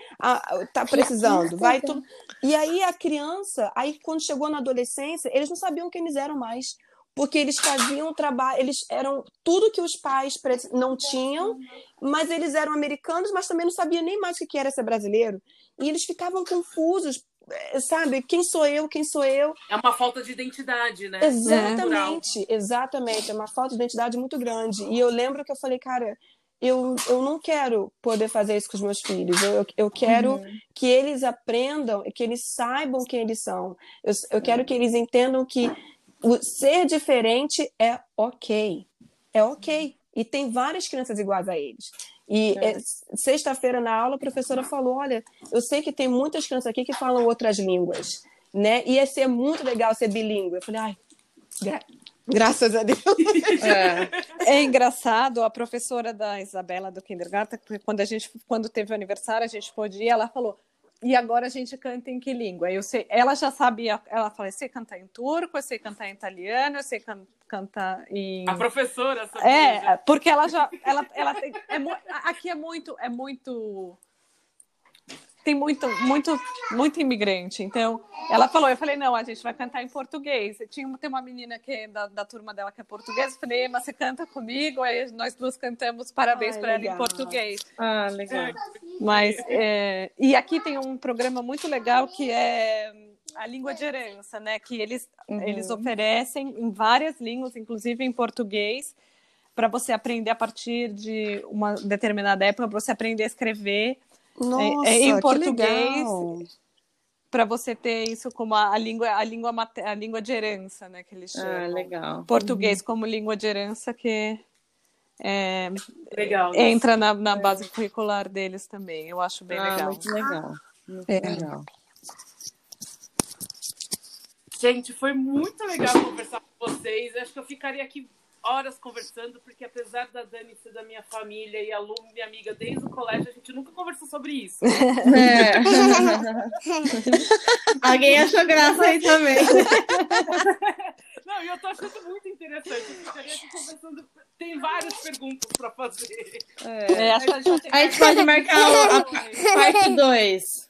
está precisando. Vai tudo. E aí a criança, aí quando chegou na adolescência, eles não sabiam quem eles eram mais, porque eles faziam trabalho, eles eram tudo que os pais não tinham, mas eles eram americanos, mas também não sabiam nem mais o que era ser brasileiro. E eles ficavam confusos sabe, quem sou eu, quem sou eu? É uma falta de identidade, né? Exatamente, é. exatamente. É uma falta de identidade muito grande. E eu lembro que eu falei, cara, eu, eu não quero poder fazer isso com os meus filhos. Eu, eu quero uhum. que eles aprendam, que eles saibam quem eles são. Eu, eu quero que eles entendam que o ser diferente é ok. É ok. E tem várias crianças iguais a eles. E é. é sexta-feira na aula a professora falou: olha, eu sei que tem muitas crianças aqui que falam outras línguas, né? Ia ser muito legal ser bilíngue. Eu falei, ai, gra graças a Deus. É. é. engraçado, a professora da Isabela do Kindergarten, quando a gente, quando teve o aniversário, a gente pôde ir, ela falou: e agora a gente canta em que língua? Eu sei, ela já sabia, ela falou, eu sei cantar em turco, eu sei cantar em italiano, eu sei can, cantar em... A professora sabia. É, porque ela já, ela, ela tem, é, aqui é muito, é muito tem muito, muito, muito imigrante. Então, ela falou, eu falei, não, a gente vai cantar em português. Tinha tem uma menina que é da, da turma dela que é portuguesa, eu falei, mas você canta comigo? Aí nós duas cantamos parabéns para ela em português. Ah, legal. Mas, é, e aqui tem um programa muito legal que é a língua de herança, né? Que eles, uhum. eles oferecem em várias línguas, inclusive em português, para você aprender a partir de uma determinada época, para você aprender a escrever nossa, é, é em português para você ter isso como a, a, língua a língua a língua de herança, né, que eles ah, chamam. Ah, legal. Português uhum. como língua de herança que é, legal, entra na, na base curricular deles também. Eu acho bem ah, legal. Muito legal. Muito é. legal. Gente, foi muito legal conversar com vocês. Acho que eu ficaria aqui horas conversando, porque apesar da Dani ser da minha família e aluna minha amiga desde o colégio, a gente nunca conversou sobre isso. É. Alguém achou graça aí também. Não, e eu tô achando muito interessante. Eu ficaria aqui conversando. Tem várias perguntas para fazer. É. É, a, gente a gente pode marcar a parte 2.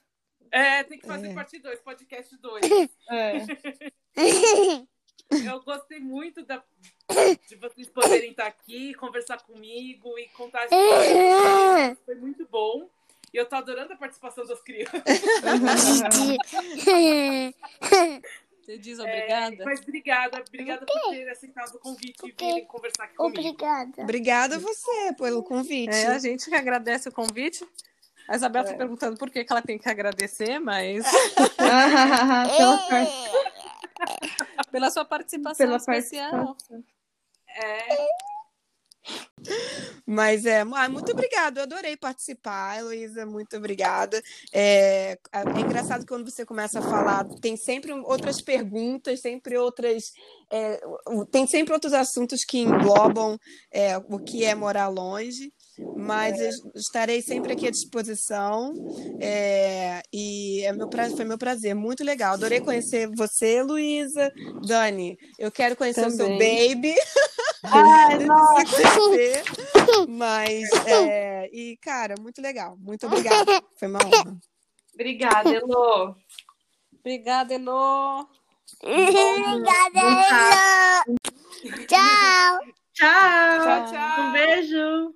É, tem que fazer é. parte 2, podcast 2. É. Eu gostei muito da, de vocês poderem estar aqui, conversar comigo e contar histórias. Foi muito bom. E eu tô adorando a participação das crianças. Você diz obrigada? É, mas obrigada, obrigada por ter aceitado o convite e vir conversar aqui comigo. Obrigada. Obrigada a você pelo convite. É, a gente que agradece o convite. A Isabel está é. perguntando por que, que ela tem que agradecer, mas. Pela sua participação Pela especial. Participação. É. Mas é, ah, muito obrigada, eu adorei participar, Heloísa, muito obrigada. É, é, engraçado que quando você começa a falar, tem sempre outras perguntas, sempre outras. É, tem sempre outros assuntos que englobam é, o que é morar longe mas estarei sempre aqui à disposição. É, e é meu pra... foi meu prazer, muito legal. Adorei conhecer você, Luísa. Dani, eu quero conhecer Também. o seu baby. Ai, nossa. conhecer. Mas, é... e, cara, muito legal. Muito obrigada. Foi uma honra. Obrigada, Elô. Obrigada, Elô. Obrigada, Elô. Tchau. Tchau. Tchau, tchau. Um beijo.